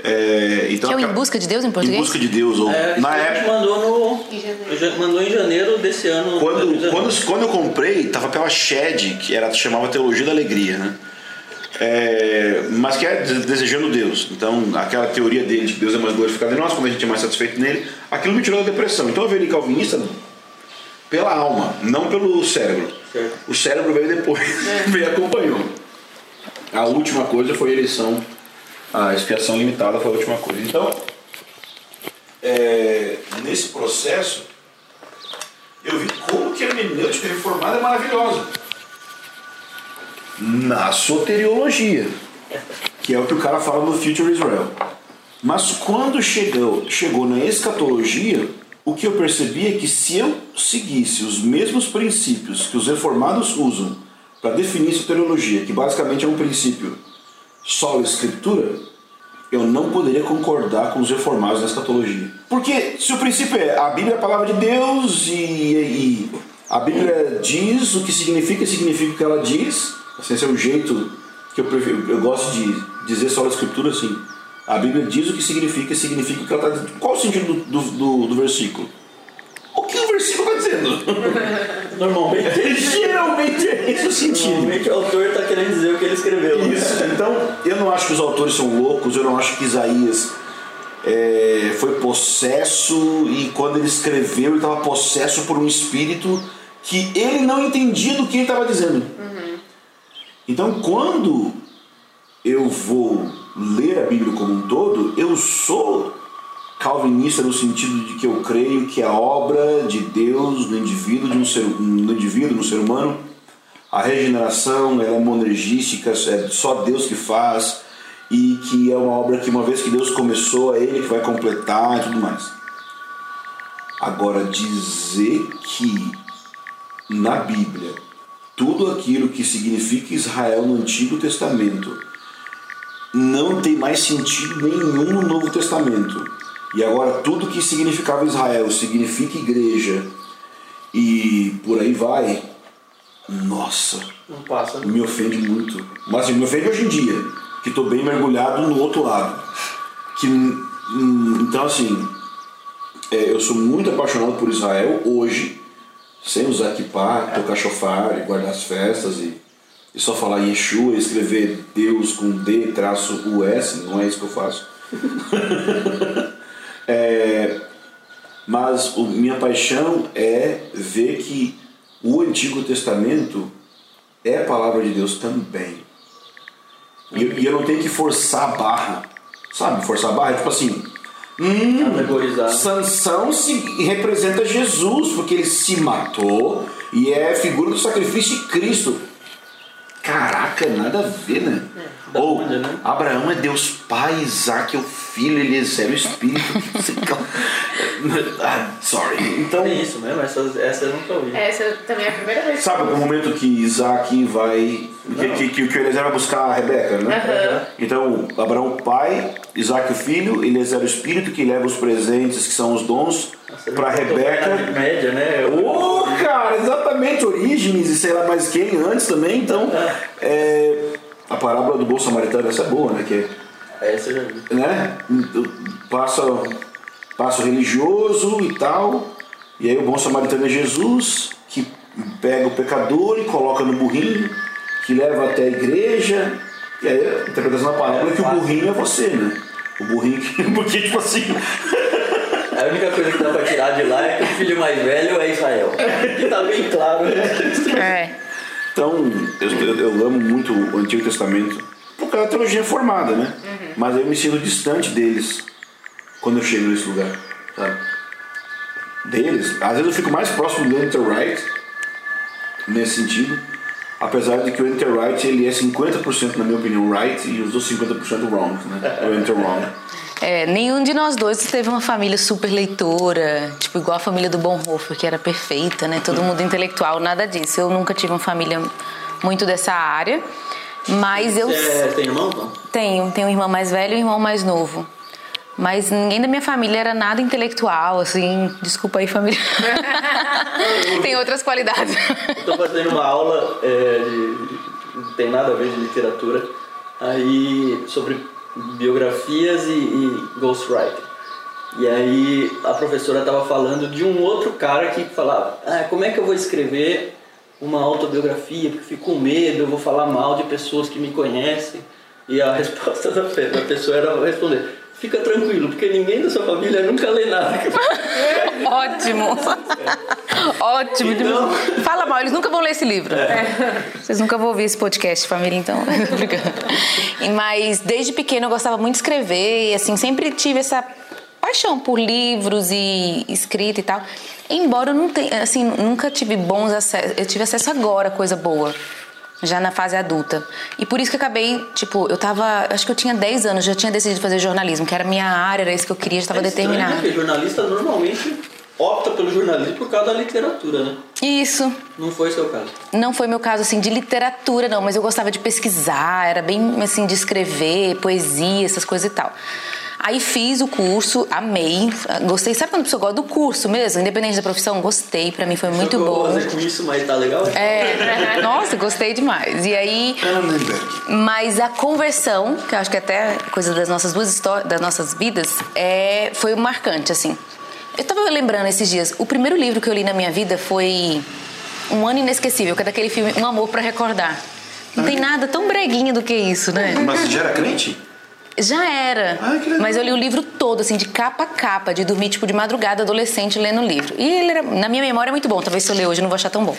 É, então, Que é o Em Busca de Deus em Em português? Busca de Deus, ou É, na a gente época. mandou no. Em Mandou em janeiro desse ano. Quando, 2019. quando, quando eu comprei, tava pela Shed, que era, chamava Teologia da Alegria, né? É, mas que é de- desejando Deus. Então, aquela teoria dele de que Deus é mais glorificado em nós, quando a gente é mais satisfeito nele, aquilo me tirou da depressão. Então eu virei calvinista pela alma, não pelo cérebro. Certo. O cérebro veio depois, veio e acompanhou. A última coisa foi a eleição, a expiação limitada foi a última coisa. Então, é, nesse processo, eu vi como que a hermenêutica reformada é maravilhosa. Na soteriologia, que é o que o cara fala no Future Israel. Mas quando chegou, chegou na escatologia, o que eu percebi é que se eu seguisse os mesmos princípios que os reformados usam para definir soteriologia, que basicamente é um princípio só escritura, eu não poderia concordar com os reformados na escatologia. Porque se o princípio é a Bíblia é a palavra de Deus e, e a Bíblia diz o que significa, significa o que ela diz, assim, esse é o jeito que eu, prefiro, eu gosto de dizer só a escritura assim. A Bíblia diz o que significa, significa o que ela está dizendo. Qual o sentido do, do, do, do versículo? O que o versículo está dizendo? Normalmente. Geralmente é esse o sentido. Normalmente o autor está querendo dizer o que ele escreveu. Isso. Então, eu não acho que os autores são loucos, eu não acho que Isaías é, foi possesso e quando ele escreveu ele estava possesso por um espírito que ele não entendia do que ele estava dizendo. Então, quando eu vou ler a Bíblia como um todo, eu sou calvinista no sentido de que eu creio que a obra de Deus no indivíduo, de um ser, no indivíduo, no ser humano, a regeneração ela é monergística, é só Deus que faz e que é uma obra que uma vez que Deus começou, é Ele que vai completar e tudo mais. Agora, dizer que na Bíblia tudo aquilo que significa Israel no Antigo Testamento não tem mais sentido nenhum no Novo Testamento. E agora tudo que significava Israel significa igreja e por aí vai. Nossa, Não passa. né? me ofende muito. Mas assim, me ofende hoje em dia, que estou bem mergulhado no outro lado. Que, hum, então assim, é, eu sou muito apaixonado por Israel hoje, sem usar kippah, tocar chofar e guardar as festas e, e só falar Yeshua e escrever Deus com D traço US, não é isso que eu faço. É, mas o, minha paixão é ver que o Antigo Testamento é a palavra de Deus também. E, eu- e eu não tenho que forçar a barra. Sabe, forçar a barra é tipo assim. Hum. Sansão se representa Jesus, porque ele se matou e é figura do sacrifício de Cristo. Caraca, nada a ver, né? Da Ou onde, né? Abraão é Deus Pai, Isaac é o Filho, Eliezer é o Espírito. ah, sorry. Então, Tem isso mesmo, essa, essa eu nunca ouvi. Essa também é a primeira vez. sabe o momento que Isaac vai. Que, que, que, que o Eliezer vai buscar a Rebeca, né? Aham. Então, Abraão o pai, Isaac o filho, Eliezer o espírito que leva os presentes, que são os dons, Nossa, para Rebeca. Média, né? Ô, cara, exatamente, Orígenes e sei lá mais quem antes também. Então, é, a parábola do bom samaritano, essa é boa, né? Que é, Essa eu já vi. né? Passa, passa o religioso e tal, e aí o bom samaritano é Jesus, que pega o pecador e coloca no burrinho, que leva até a igreja, e aí a interpretação da parábola é que o burrinho é você, né? O burrinho que. Porque, tipo assim. A única coisa que dá pra tirar de lá é que o filho mais velho é Israel. Que tá bem claro. É. Então, eu, eu, amo muito o Antigo Testamento por causa da teologia formada, né? Mas eu me sinto distante deles quando eu chego nesse lugar, sabe? Deles. Às vezes eu fico mais próximo do Enter Wright nesse sentido, apesar de que o Enter Wright ele é 50% na minha opinião right e os outros 50% wrong, né? O Enter Wrong. É, nenhum de nós dois teve uma família super leitora, tipo igual a família do Bonhoeffer, que era perfeita, né? Todo mundo intelectual, nada disso. Eu nunca tive uma família muito dessa área, mas eu Você tem irmão, não? tenho, tenho um irmão mais velho e um irmão mais novo. Mas ninguém da minha família era nada intelectual, assim, desculpa aí, família. Tem outras qualidades. Estou fazendo uma aula é, de. Não tem nada a ver de literatura. Aí sobre biografias e, e. E aí a professora estava falando de um outro cara que falava, ah, como é que eu vou escrever uma autobiografia, porque fico com medo, eu vou falar mal de pessoas que me conhecem. E a resposta da pessoa era responder, fica tranquilo, porque ninguém da sua família nunca lê nada. Ótimo. Ótimo. Então- Fala mal, eles nunca vão ler esse livro. Vocês nunca vão ouvir esse podcast, família, então. Mas desde pequena eu gostava muito de escrever e assim, sempre tive essa paixão por livros e escrita e tal. Embora eu não tenha, assim, nunca tive bons acessos. Eu tive acesso agora a coisa boa. Já na fase adulta. E por isso que eu acabei, tipo, eu tava. Acho que eu tinha 10 anos, já tinha decidido fazer jornalismo, que era minha área, era isso que eu queria, já estava É determinada. Porque jornalista normalmente opta pelo jornalismo por causa da literatura, né? Isso. Não foi seu caso. Não foi meu caso, assim, de literatura, não, mas eu gostava de pesquisar, era bem, assim, de escrever, poesia, essas coisas e tal. Aí fiz o curso, amei, gostei. Sabe quando a pessoa gosta do curso mesmo, independente da profissão? Gostei, pra mim foi muito bom. fazer com isso, mas tá legal? É, nossa, gostei demais. E aí, mas a conversão, que eu acho que até coisa das nossas duas histórias, das nossas vidas, é, foi marcante, assim. Eu tava lembrando esses dias, o primeiro livro que eu li na minha vida foi Um Ano Inesquecível, que é daquele filme Um Amor pra Recordar. Não tem nada tão breguinho do que isso, né? Mas você já era crente? Já era. Ai. Mas eu li o livro todo, assim, de capa a capa, de dormir, tipo, de madrugada, adolescente, lendo o livro. E ele era, na minha memória, é muito bom. Talvez se eu ler hoje eu não vou achar tão bom.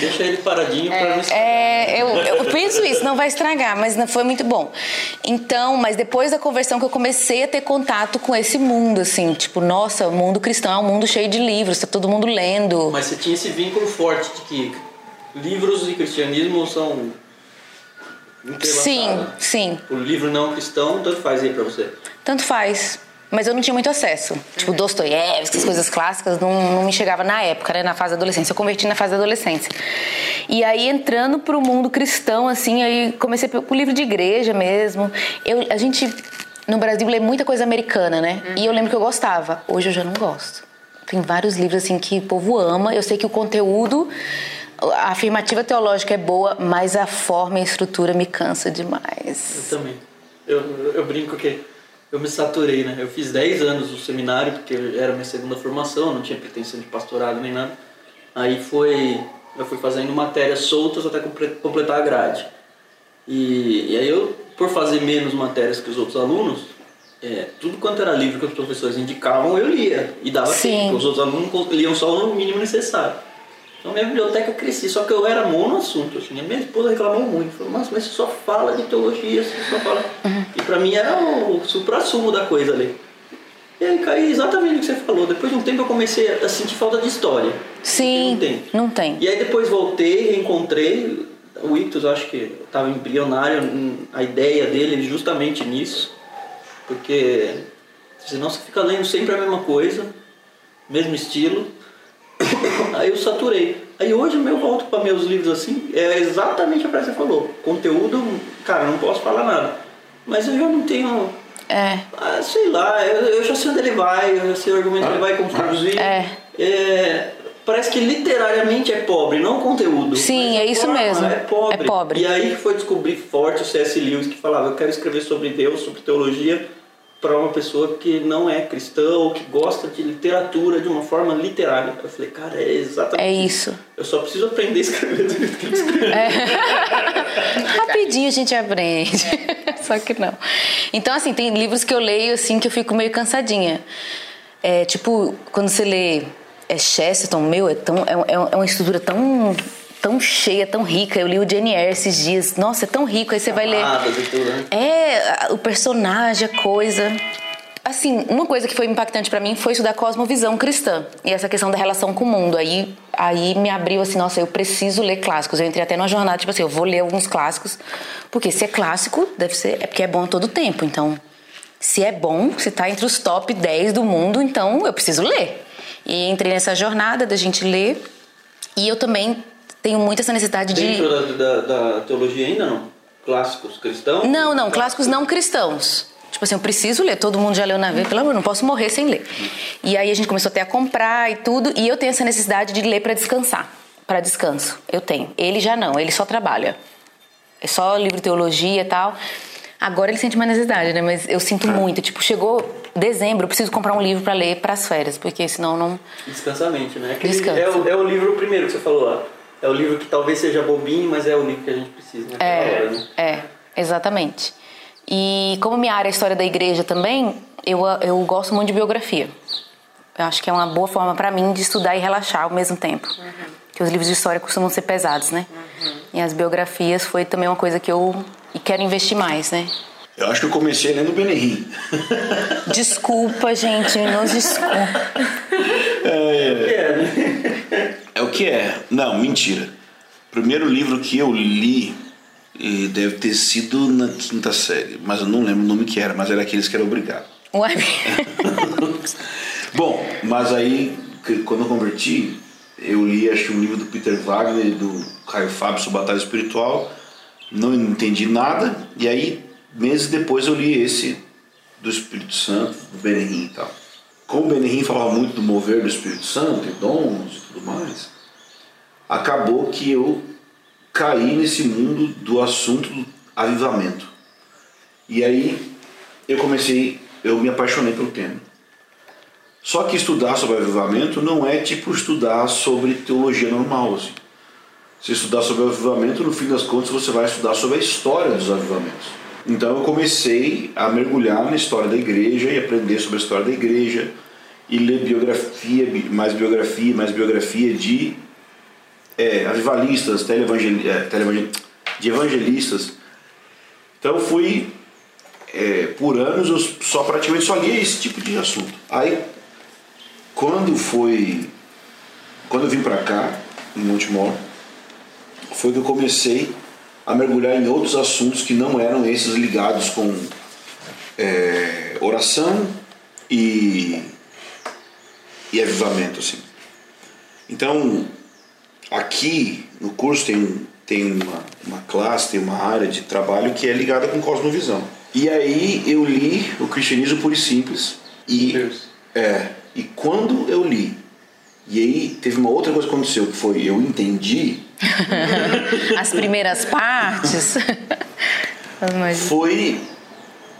Deixa ele paradinho pra não É, eu, eu penso isso, não vai estragar, mas não- foi muito bom. Então, mas depois da conversão que eu comecei a ter contato com esse mundo, assim, tipo, nossa, o mundo cristão é um mundo cheio de livros, tá todo mundo lendo. Mas você tinha esse vínculo forte de que livros e cristianismo são. Sim, sim, O livro não cristão, tanto faz aí pra você. tanto faz. Mas eu não tinha muito acesso. Tipo, Dostoiévski, as coisas clássicas, não, não me chegava na época, né? Na fase da adolescência. Eu converti na fase da adolescência. E aí, entrando pro mundo cristão, assim, aí comecei com livro de igreja mesmo. Eu, a gente, no Brasil, lê muita coisa americana, né? E eu lembro que eu gostava. Hoje eu já não gosto. Tem vários livros, assim, que o povo ama. Eu sei que o conteúdo... A afirmativa teológica é boa, mas a forma e a estrutura me cansa demais. Eu também. Eu, eu brinco que eu me saturei, né? Eu fiz 10 anos no seminário, porque era minha segunda formação, não tinha pretensão de pastorado nem nada. Aí foi. Eu fui fazendo matérias soltas até comple- completar a grade. E, e aí eu, por fazer menos matérias que os outros alunos, é, tudo quanto era livro que os professores indicavam, eu lia. E dava Sim. tempo, os outros alunos liam só o mínimo necessário. Então minha biblioteca crescia, só que eu era mono assunto, assim. A minha esposa reclamou muito, falou, mas, mas você só fala de teologia, você só fala... E pra mim era o supra-sumo da coisa ali. E aí caí exatamente o que você falou. Depois de um tempo eu comecei a sentir falta de história. Sim, Não tem. não tem. E aí depois voltei, reencontrei o Ictus, acho que estava embrionário hum, a ideia dele justamente nisso, porque senão você fica lendo sempre a mesma coisa, mesmo estilo, aí eu saturei. Aí hoje eu volto para meus livros assim, é exatamente frase que você falou, conteúdo, cara, não posso falar nada, mas eu já não tenho, É. ah, sei lá, eu, eu já sei onde ele vai, eu já sei o argumento que ele vai conduzir. É. É, parece que literariamente é pobre, não conteúdo. Sim, é a isso forma mesmo. É pobre. É pobre. E aí foi descobrir forte o C.S. Lewis que falava: eu quero escrever sobre Deus, sobre teologia, para uma pessoa que não é cristã ou que gosta de literatura de uma forma literária. Eu falei, cara, é exatamente É isso. Eu só preciso aprender a escrever do jeito que ele escreve. Rapidinho a gente aprende. Só que não. Então, assim, tem livros que eu leio assim que eu fico meio cansadinha. É, tipo, quando você lê é Chesterton, meu, é, tão, é, é é uma estrutura tão, tão cheia, tão rica. Eu li o Jane esses dias. Nossa, é tão rico. Aí você vai ler. Né? É, o personagem, a coisa. Assim, uma coisa que foi impactante pra mim foi estudar cosmovisão cristã e essa questão da relação com o mundo. Aí, aí me abriu assim, nossa, eu preciso ler clássicos. Eu entrei até numa jornada, tipo assim, eu vou ler alguns clássicos, porque se é clássico, deve ser, é porque é bom a todo tempo. Então, se é bom, se tá entre os top 10 do mundo, então eu preciso ler. E entrei nessa jornada da gente ler. E eu também tenho muito essa necessidade de. Dentro da, da, da teologia ainda não? Clássicos cristãos? Não, não, clássicos não cristãos. Tipo assim, eu preciso ler, todo mundo já leu na vida, pelo amor, não posso morrer sem ler. E aí a gente começou até a comprar e tudo, e eu tenho essa necessidade de ler para descansar, para descanso. Eu tenho. Ele já não, ele só trabalha. É só livro de teologia e tal. Agora ele sente mais necessidade, né? Mas eu sinto muito. Tipo, chegou dezembro, eu preciso comprar um livro para ler para as férias, porque senão não. Descansa a mente, né? Descansa. É, o, é o livro primeiro que você falou lá. É o livro que talvez seja bobinho, mas é o livro que a gente precisa naquela É, hora, né? é, exatamente. E como minha área é história da igreja também, eu, eu gosto muito de biografia. Eu acho que é uma boa forma para mim de estudar e relaxar ao mesmo tempo. Porque os livros de história costumam ser pesados, né? E as biografias foi também uma coisa que eu e quero investir mais, né? Eu acho que eu comecei lendo Benihim. Desculpa, gente, nos desculpa. É, né? Que é. Não, mentira. O primeiro livro que eu li deve ter sido na quinta série, mas eu não lembro o nome que era, mas era aqueles que era obrigado. Ué. Bom, mas aí, quando eu converti, eu li acho um livro do Peter Wagner e do Caio Fábio sobre Batalha Espiritual, não entendi nada, e aí, meses depois, eu li esse do Espírito Santo, do Benihim e tal. Como o Benihim falava muito do mover do Espírito Santo, e dons e tudo mais, acabou que eu caí nesse mundo do assunto do avivamento. E aí eu comecei, eu me apaixonei pelo tema. Só que estudar sobre avivamento não é tipo estudar sobre teologia normal. Assim. Se estudar sobre avivamento, no fim das contas você vai estudar sobre a história dos avivamentos. Então eu comecei a mergulhar na história da igreja e aprender sobre a história da igreja e ler biografia, bi- mais biografia, mais biografia de é, avivalistas, televangeli é, de evangelistas. Então eu fui é, por anos eu só praticamente só lia esse tipo de assunto. Aí quando foi quando eu vim para cá em Montemor foi que eu comecei a mergulhar em outros assuntos que não eram esses ligados com é, oração e e avivamento assim. Então aqui no curso tem tem uma, uma classe, tem uma área de trabalho que é ligada com cosmovisão. E aí eu li o Cristianismo Puro e Simples e Deus. é, e quando eu li, e aí teve uma outra coisa que aconteceu, que foi eu entendi, As primeiras partes. Foi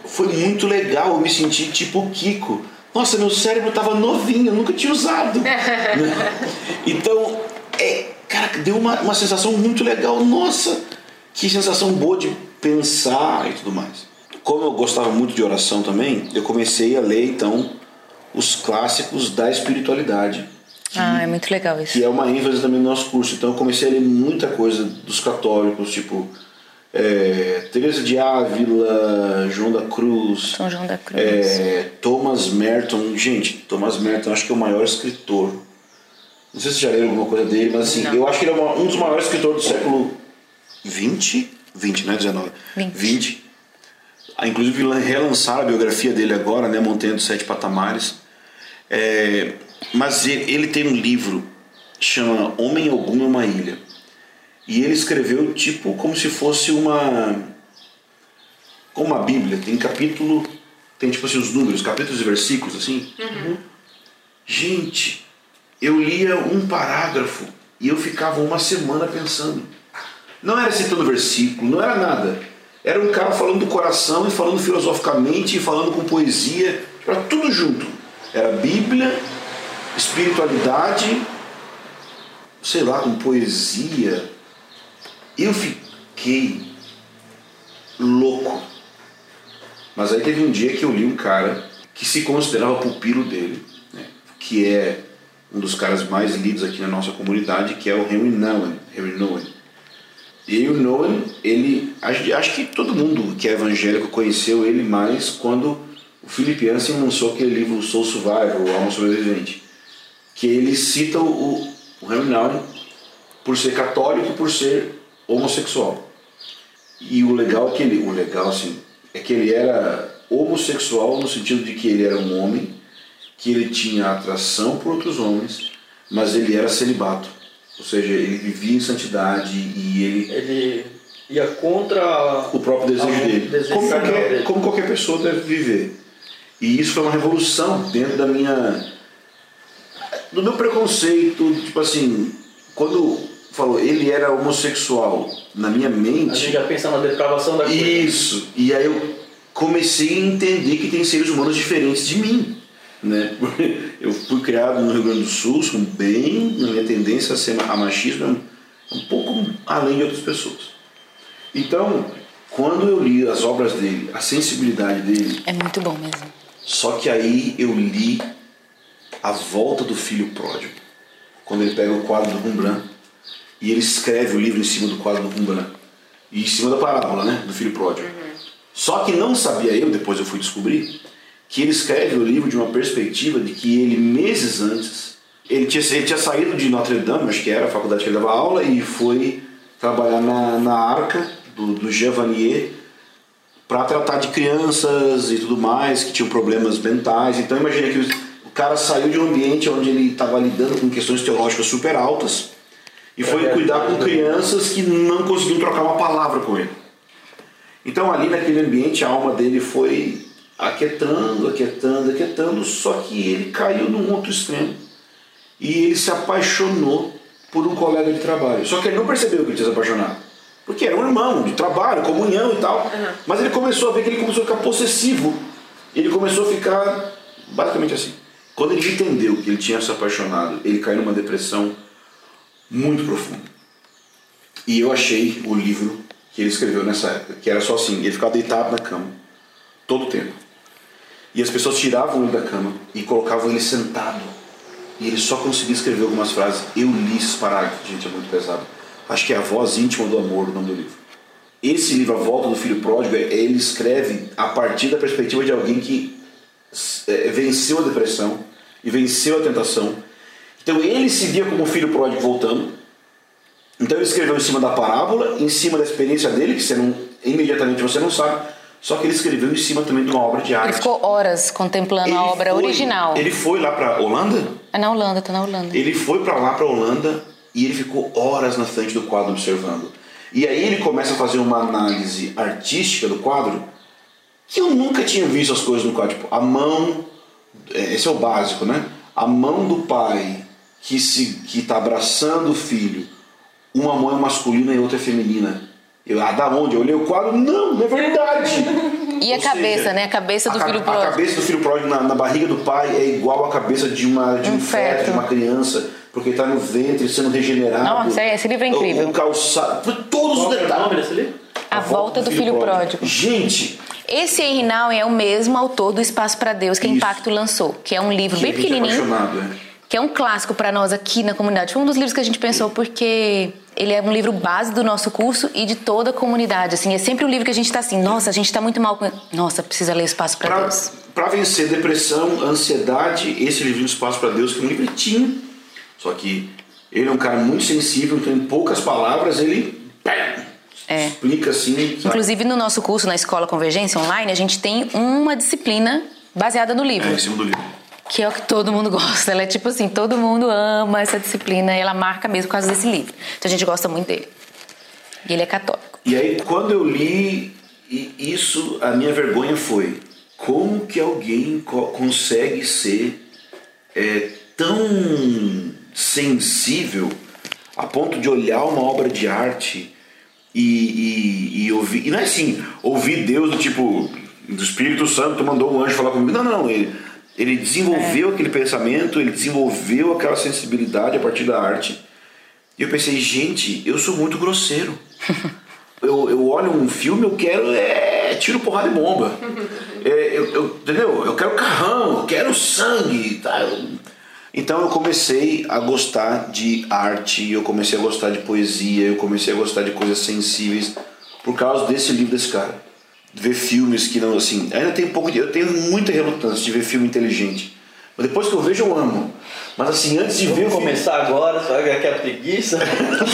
foi muito legal, eu me senti tipo o Kiko. Nossa, meu cérebro tava novinho, eu nunca tinha usado. Então, é, cara, deu uma, uma sensação muito legal. Nossa, que sensação boa de pensar e tudo mais. Como eu gostava muito de oração também, eu comecei a ler então os clássicos da espiritualidade. Ah, é muito legal isso. que é uma ênfase também no nosso curso. Então eu comecei a ler muita coisa dos católicos, tipo é, Teresa de Ávila, João da Cruz, São João da Cruz. é, Thomas Merton. Gente, Thomas Merton acho que é o maior escritor. Não sei se já leram alguma coisa dele, mas assim, Não. eu acho que ele é uma- um dos maiores escritores do século 20, 20, né, 19. 20. Ah, Inclusive relançaram a biografia dele agora, né, Montanha dos Sete Patamares. É, mas ele, ele tem um livro chama Homem Algum é uma Ilha. E ele escreveu tipo como se fosse uma como uma Bíblia, tem capítulo, tem tipo assim os números, capítulos e versículos assim. Gente, eu lia um parágrafo e eu ficava uma semana pensando. Não era citando versículo, não era nada. Era um cara falando do coração e falando filosoficamente e falando com poesia, era tudo junto. Era Bíblia, espiritualidade, sei lá, com poesia. Eu fiquei louco. Mas aí teve um dia que eu li um cara que se considerava pupilo dele, né, que é um dos caras mais lidos aqui na nossa comunidade, que é o Henry Nouwen. Henry Nouwen. E o Nouwen, ele, acho, que todo mundo que é evangélico conheceu ele mais quando o Philip Yancey lançou aquele livro Soul Survivor, o Alma Sobrevivente, que ele cita o, o Henry Nouwen por ser católico e por ser homossexual. E o legal é que ele, o legal assim, é que ele era homossexual no sentido de que ele era um homem, que ele tinha atração por outros homens, mas ele era celibato. Ou seja, ele vivia em santidade e ele Ele ia contra o próprio desejo a- dele. desejo como, qualquer, dele. como qualquer pessoa deve viver. E isso foi uma revolução dentro da minha. do meu preconceito. Tipo assim, quando falou ele era homossexual, na minha A mente. gente já pensa na depravação da coisa. Isso. E aí eu comecei a entender que tem seres humanos diferentes de mim. Né? Eu fui criado no Rio Grande do Sul, sou bem, na minha tendência a ser a machismo é um pouco além de outras pessoas. Então, quando eu li as obras dele, a sensibilidade dele, É muito bom mesmo. só que aí eu li A Volta do Filho Pródigo, quando ele pega o quadro do Rembrandt e ele escreve o livro em cima do quadro do Rembrandt e em cima da parábola, né, do Filho Pródigo. Só que não sabia eu, depois eu fui descobrir, que ele escreve o livro de uma perspectiva de que ele, meses antes, Ele tinha, ele tinha saído de Notre Dame, acho que era a faculdade que ele dava aula, e foi trabalhar na, na Arca do, do Jean Vanier para tratar de crianças e tudo mais que tinham problemas mentais. Então imagina que o cara saiu de um ambiente onde ele estava lidando com questões teológicas super altas e foi cuidar com crianças que não conseguiam trocar uma palavra com ele. Então ali naquele ambiente a alma dele foi aquietando, aquietando, aquietando, só que ele caiu num outro extremo. E ele se apaixonou por um colega de trabalho. Só que ele não percebeu que ele tinha se apaixonado. Porque era um irmão de trabalho, comunhão e tal. Uhum. Mas ele começou a ver que ele começou a ficar possessivo. Ele começou a ficar basicamente assim. Quando ele entendeu que ele tinha se apaixonado, ele caiu numa depressão muito profunda. E eu achei o livro que ele escreveu nessa época, que era só assim, ele ficava deitado na cama todo o tempo. E as pessoas tiravam ele da cama e colocavam ele sentado. E ele só conseguia escrever algumas frases. Eu li esse parágrafo, gente, é muito pesado. Acho que é A Voz Íntima do Amor, o nome do livro. Esse livro, A Volta do Filho Pródigo, ele escreve a partir da perspectiva de alguém que é, venceu a depressão e venceu a tentação. Então ele se via como filho pródigo voltando. Então ele escreveu em cima da parábola, em cima da experiência dele, que você não, imediatamente você não sabe, só que ele escreveu em cima também de uma obra de arte. Ele ficou horas contemplando ele a obra foi, original. Ele foi lá para Holanda? É na Holanda, tá na Holanda. Ele foi para lá para Holanda e ele ficou horas na frente do quadro observando. E aí ele começa a fazer uma análise artística do quadro que eu nunca tinha visto as coisas no quadro. Tipo, a mão, é, esse é o básico, né? A mão do pai que se que está abraçando o filho, uma mão é masculina e outra é feminina. Eu, ah, da onde? Eu olhei o quadro, não, não é verdade. E a Ou cabeça, seja, né? A cabeça do a, filho pródigo. A cabeça do filho pródigo na, na, barriga do pai é igual à cabeça de, uma, de um, um feto, feto, de uma criança, porque está no ventre sendo regenerado. Nossa, esse livro é incrível. O, o calçado, todos Qual os detalhes. É o nome desse livro? A, a volta, volta do, do, filho, filho pródigo. pródigo. Gente, esse Henry Nouwen é o mesmo autor do Espaço para Deus que a Impacto lançou, que é um livro que bem pequenininho. É que é um clássico para nós aqui na comunidade. Foi um dos livros que a gente pensou porque ele é um livro base do nosso curso e de toda a comunidade. Assim, é sempre um livro que a gente está assim, nossa, a gente está muito mal com. Nossa, precisa ler Espaço para Deus. Para vencer depressão, ansiedade, esse livro Espaço para Deus, que é um livretinho. Só que ele é um cara muito sensível, então em poucas palavras ele é. explica assim. Sabe? Inclusive no nosso curso na Escola Convergência Online, a gente tem uma disciplina baseada no livro. É, em cima do livro que é o que todo mundo gosta. Ela é tipo assim, todo mundo ama essa disciplina e ela marca mesmo por causa desse livro. Então a gente gosta muito dele. E ele é católico. E aí quando eu li isso, a minha vergonha foi como que alguém consegue ser é, tão sensível a ponto de olhar uma obra de arte e, e, e ouvir. E não é assim, ouvir Deus do tipo, do Espírito Santo mandou um anjo falar comigo. Não, não, ele ele desenvolveu é. aquele pensamento, ele desenvolveu aquela sensibilidade a partir da arte. E eu pensei, gente, eu sou muito grosseiro. eu, eu olho um filme, eu quero é, tiro, porrada e bomba. É, eu, eu, entendeu? Eu quero carrão, eu quero sangue. Tá? Então eu comecei a gostar de arte, eu comecei a gostar de poesia, eu comecei a gostar de coisas sensíveis por causa desse livro desse cara ver filmes que não assim. Ainda tem um pouco de, eu tenho muita relutância de ver filme inteligente. Mas depois que eu vejo eu amo. Mas assim, antes de ver Vou começar filme... agora, só que é preguiça.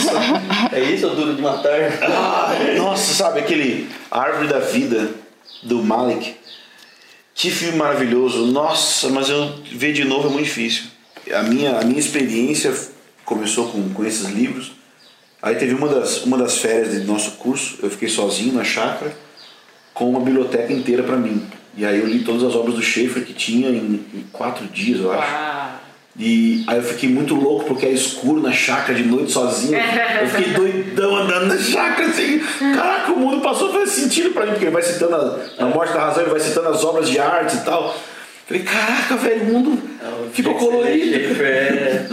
é isso ou duro de matar? Ah, nossa, sabe aquele Árvore da Vida do Malik? Que filme maravilhoso. Nossa, mas eu ver de novo é muito difícil. A minha, a minha experiência começou com, com esses livros. Aí teve uma das, uma das férias do nosso curso, eu fiquei sozinho na chácara com uma biblioteca inteira para mim. E aí eu li todas as obras do Schaefer que tinha em, em quatro dias, eu acho. E aí eu fiquei muito louco porque era escuro na chácara de noite sozinho. Eu fiquei doidão andando na chácara assim. Caraca, o mundo passou a fazer sentido pra mim, porque ele vai citando a, a morte da razão, ele vai citando as obras de arte e tal. Falei, caraca, velho, o mundo é, ficou colorido. É,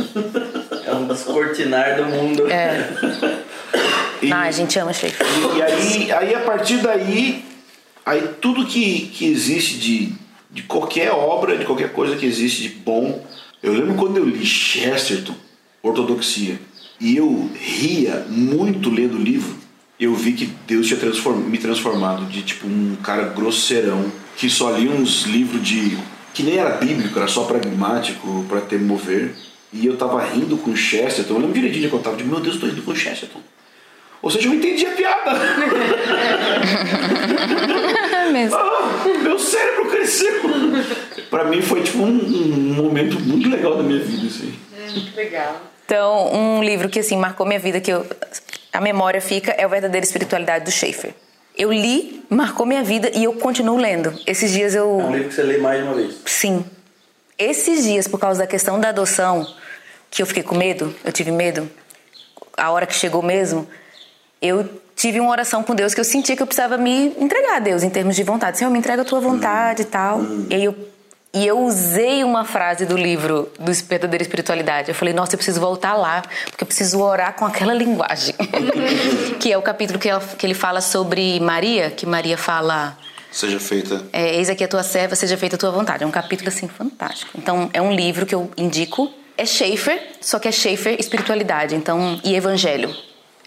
é um dos cortinar do mundo. É. E, ah, a gente ama Schaefer. E, e aí, aí, a partir daí, Aí tudo que, que existe de, de qualquer obra, de qualquer coisa que existe de bom. Eu lembro quando eu li Chesterton, Ortodoxia, e eu ria muito lendo o livro, eu vi que Deus tinha transform, me transformado de tipo um cara grosseirão, que só lia uns livros de. que nem era bíblico, era só pragmático para ter mover. E eu tava rindo com Chesterton. Eu lembro direitinho que eu tava de meu Deus, eu tô rindo com Chesterton. Ou seja, eu entendi a piada. Mesmo. Ah, meu cérebro cresceu. pra mim foi tipo um, um momento muito legal da minha vida, isso aí. Legal. Então, um livro que assim marcou minha vida, que eu, a memória fica, é o Verdadeira Espiritualidade do Schaefer. Eu li, marcou minha vida e eu continuo lendo. Esses dias eu. É um livro que você lê mais de uma vez. Sim. Esses dias, por causa da questão da adoção, que eu fiquei com medo, eu tive medo, a hora que chegou mesmo, eu tive uma oração com Deus que eu sentia que eu precisava me entregar a Deus em termos de vontade. Senhor, me entrega a tua vontade e tal. E aí eu, e eu usei uma frase do livro do Verdadeira Espiritualidade. Eu falei, nossa, eu preciso voltar lá, porque eu preciso orar com aquela linguagem. que é o capítulo que, ela- que ele fala sobre Maria, que Maria fala. Seja feita. É, Eis aqui a tua serva, seja feita a tua vontade. É um capítulo assim fantástico. Então é um livro que eu indico. É Schaefer, só que é Schaefer espiritualidade, então e evangelho.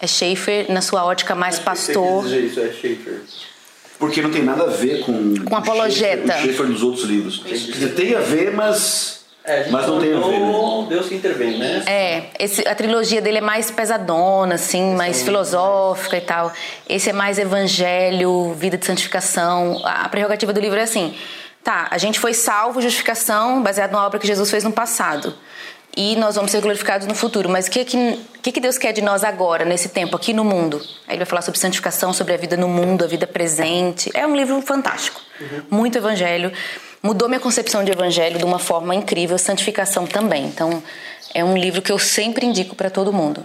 É Schaefer na sua ótica mais pastor. Você quis dizer isso, é Schaefer. Porque não tem nada a ver com. Com apologeta. O Schaefer, o Schaefer dos outros livros. Dizer, Tem a ver, mas. É, mas não tem a ver. Né? Deus que intervém, né? É, esse, a trilogia dele é mais pesadona, assim, mais filosófica e tal. Esse é mais evangelho, vida de santificação. A prerrogativa do livro é assim: tá, a gente foi salvo, justificação, baseado na obra que Jesus fez no passado. E nós vamos ser glorificados no futuro. Mas o que, que, que, que Deus quer de nós agora, nesse tempo, aqui no mundo? Aí ele vai falar sobre santificação, sobre a vida no mundo, a vida presente. É um livro fantástico. Muito evangelho. Mudou minha concepção de evangelho de uma forma incrível, santificação também. Então, é um livro que eu sempre indico para todo mundo.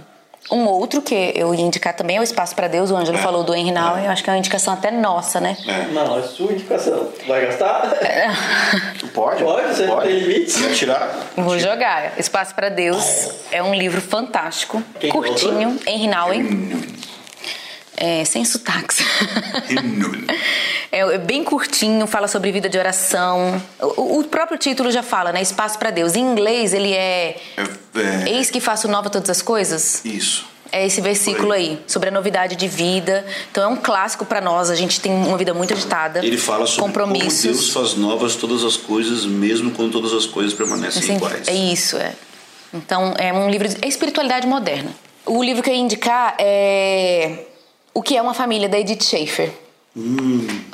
Um outro que eu ia indicar também é o Espaço para Deus. O Ângelo falou do Henry Nouwen. Eu acho que é uma indicação até nossa, né? Não, é sua indicação. Vai gastar? Pode? Pode, você não tem limites. Quer tirar? Vou jogar. Espaço para Deus é um livro fantástico, Quem é curtinho, Henry Nouwen. É, sem sotaques. É, é bem curtinho, fala sobre vida de oração. O, o próprio título já fala, né? Espaço para Deus. Em inglês ele é, É, é, Eis que faço nova todas as coisas. isso. É esse versículo aí, sobre a novidade de vida. Então é um clássico para nós. A gente tem uma vida muito agitada. Ele fala sobre compromissos. como Deus faz novas todas as coisas, mesmo quando todas as coisas permanecem Assim, iguais. é isso, é. Então é um livro de é espiritualidade moderna. O livro que eu ia indicar é O que é uma família da Edith Schaefer.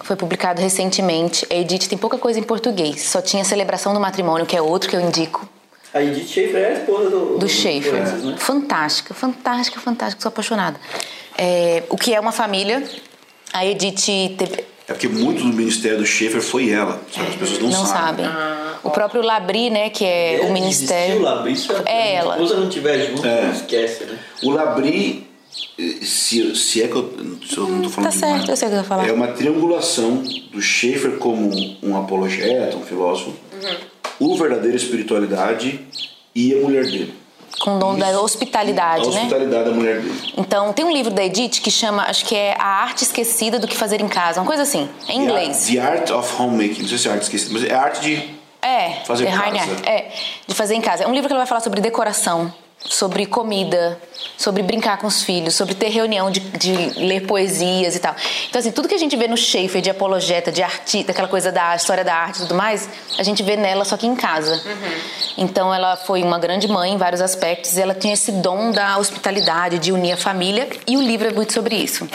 Foi publicado recentemente. A Edith tem pouca coisa em português. Só tinha Celebração do Matrimônio, que é outro que eu indico. A Edith Schaefer é a esposa do, Do Schaefer. Francis, né? Fantástica, fantástica, fantástica. Sou apaixonada. É, o que é uma família? A Edith teve, É porque muito do ministério do Schaefer foi ela. sabe? As pessoas não, não sabem. sabem. O próprio Labri, né, que é o Ela ministério. desistiu lá, isso É Se ela. a esposa não estiver junto, É. esquece, né? O Labri, se, se é que eu, se eu não estou falando Tá certo, eu sei o que vai falar. É uma triangulação do Schaefer como um apologeta, um filósofo, o verdadeiro espiritualidade e a mulher dele. Com o dom da hospitalidade, a né? hospitalidade da mulher dele. Então, tem um livro da Edith que chama, acho que é A Arte Esquecida do que Fazer em Casa, uma coisa assim, em inglês. The Art of Homemaking. Não sei se é arte esquecida, mas é arte de. É, Fazer em casa. Art, É, de fazer em casa. É um livro que ela vai falar sobre decoração, sobre comida, sobre brincar com os filhos, sobre ter reunião de, de ler poesias e tal. Então, assim, tudo que a gente vê no Schaefer de apologeta, de artista, aquela coisa da história da arte e tudo mais, a gente vê nela só que em casa. Então, ela foi uma grande mãe em vários aspectos e ela tinha esse dom da hospitalidade, de unir a família, e o livro é muito sobre isso.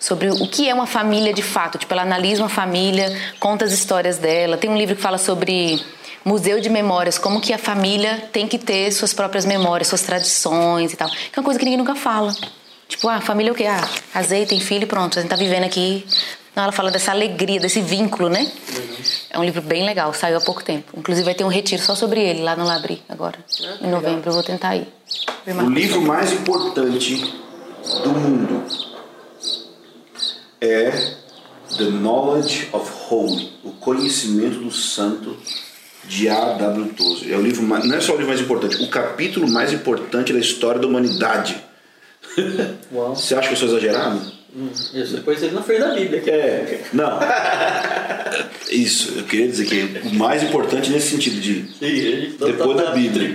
Sobre o que é uma família de fato. Tipo, ela analisa uma família, conta as histórias dela. Tem um livro que fala sobre museu de memórias, como que a família tem que ter suas próprias memórias, suas tradições e tal. Que é uma coisa que ninguém nunca fala. Tipo, ah, família é o quê? Ah, casei, tem filho e pronto, a gente tá vivendo aqui. Não, ela fala dessa alegria, desse vínculo, né? É um livro bem legal, saiu há pouco tempo. Inclusive vai ter um retiro só sobre ele lá no Labri agora. Em novembro eu vou tentar ir. O livro mais importante do mundo é The Knowledge of Holy, o conhecimento do santo de A.W. Tozer. É o livro mais, não é só o livro mais importante, o capítulo mais importante da história da humanidade. Uau. Você acha que eu sou exagerado? Hum, Isso depois ele na frente da Bíblia. que É, não. Isso, eu queria dizer que o mais importante nesse sentido de Sim, tá- Depois da Bíblia.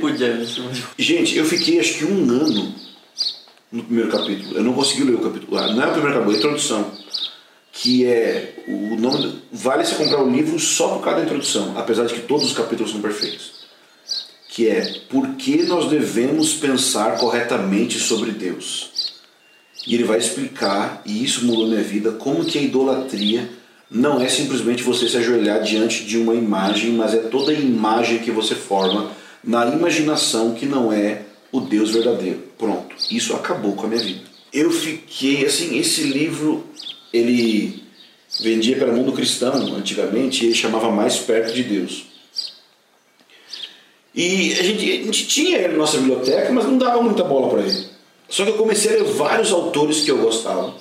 Gente, eu fiquei acho que um ano no primeiro capítulo. Eu não consegui ler o capítulo. Ah, não é o primeiro capítulo, é a introdução. Que é o nome. Vale se comprar o livro só por causa da introdução, apesar de que todos os capítulos são perfeitos. que é por que nós devemos pensar corretamente sobre Deus. E ele vai explicar, e isso mudou minha vida, como que a idolatria não é simplesmente você se ajoelhar diante de uma imagem, mas é toda a imagem que você forma na imaginação que não é o Deus verdadeiro. Pronto, isso acabou com a minha vida. Eu fiquei assim, esse livro ele vendia para o mundo cristão antigamente e ele chamava Mais Perto de Deus. E a gente, a gente tinha ele na nossa biblioteca, mas não dava muita bola para ele. Só que eu comecei a ler vários autores que eu gostava.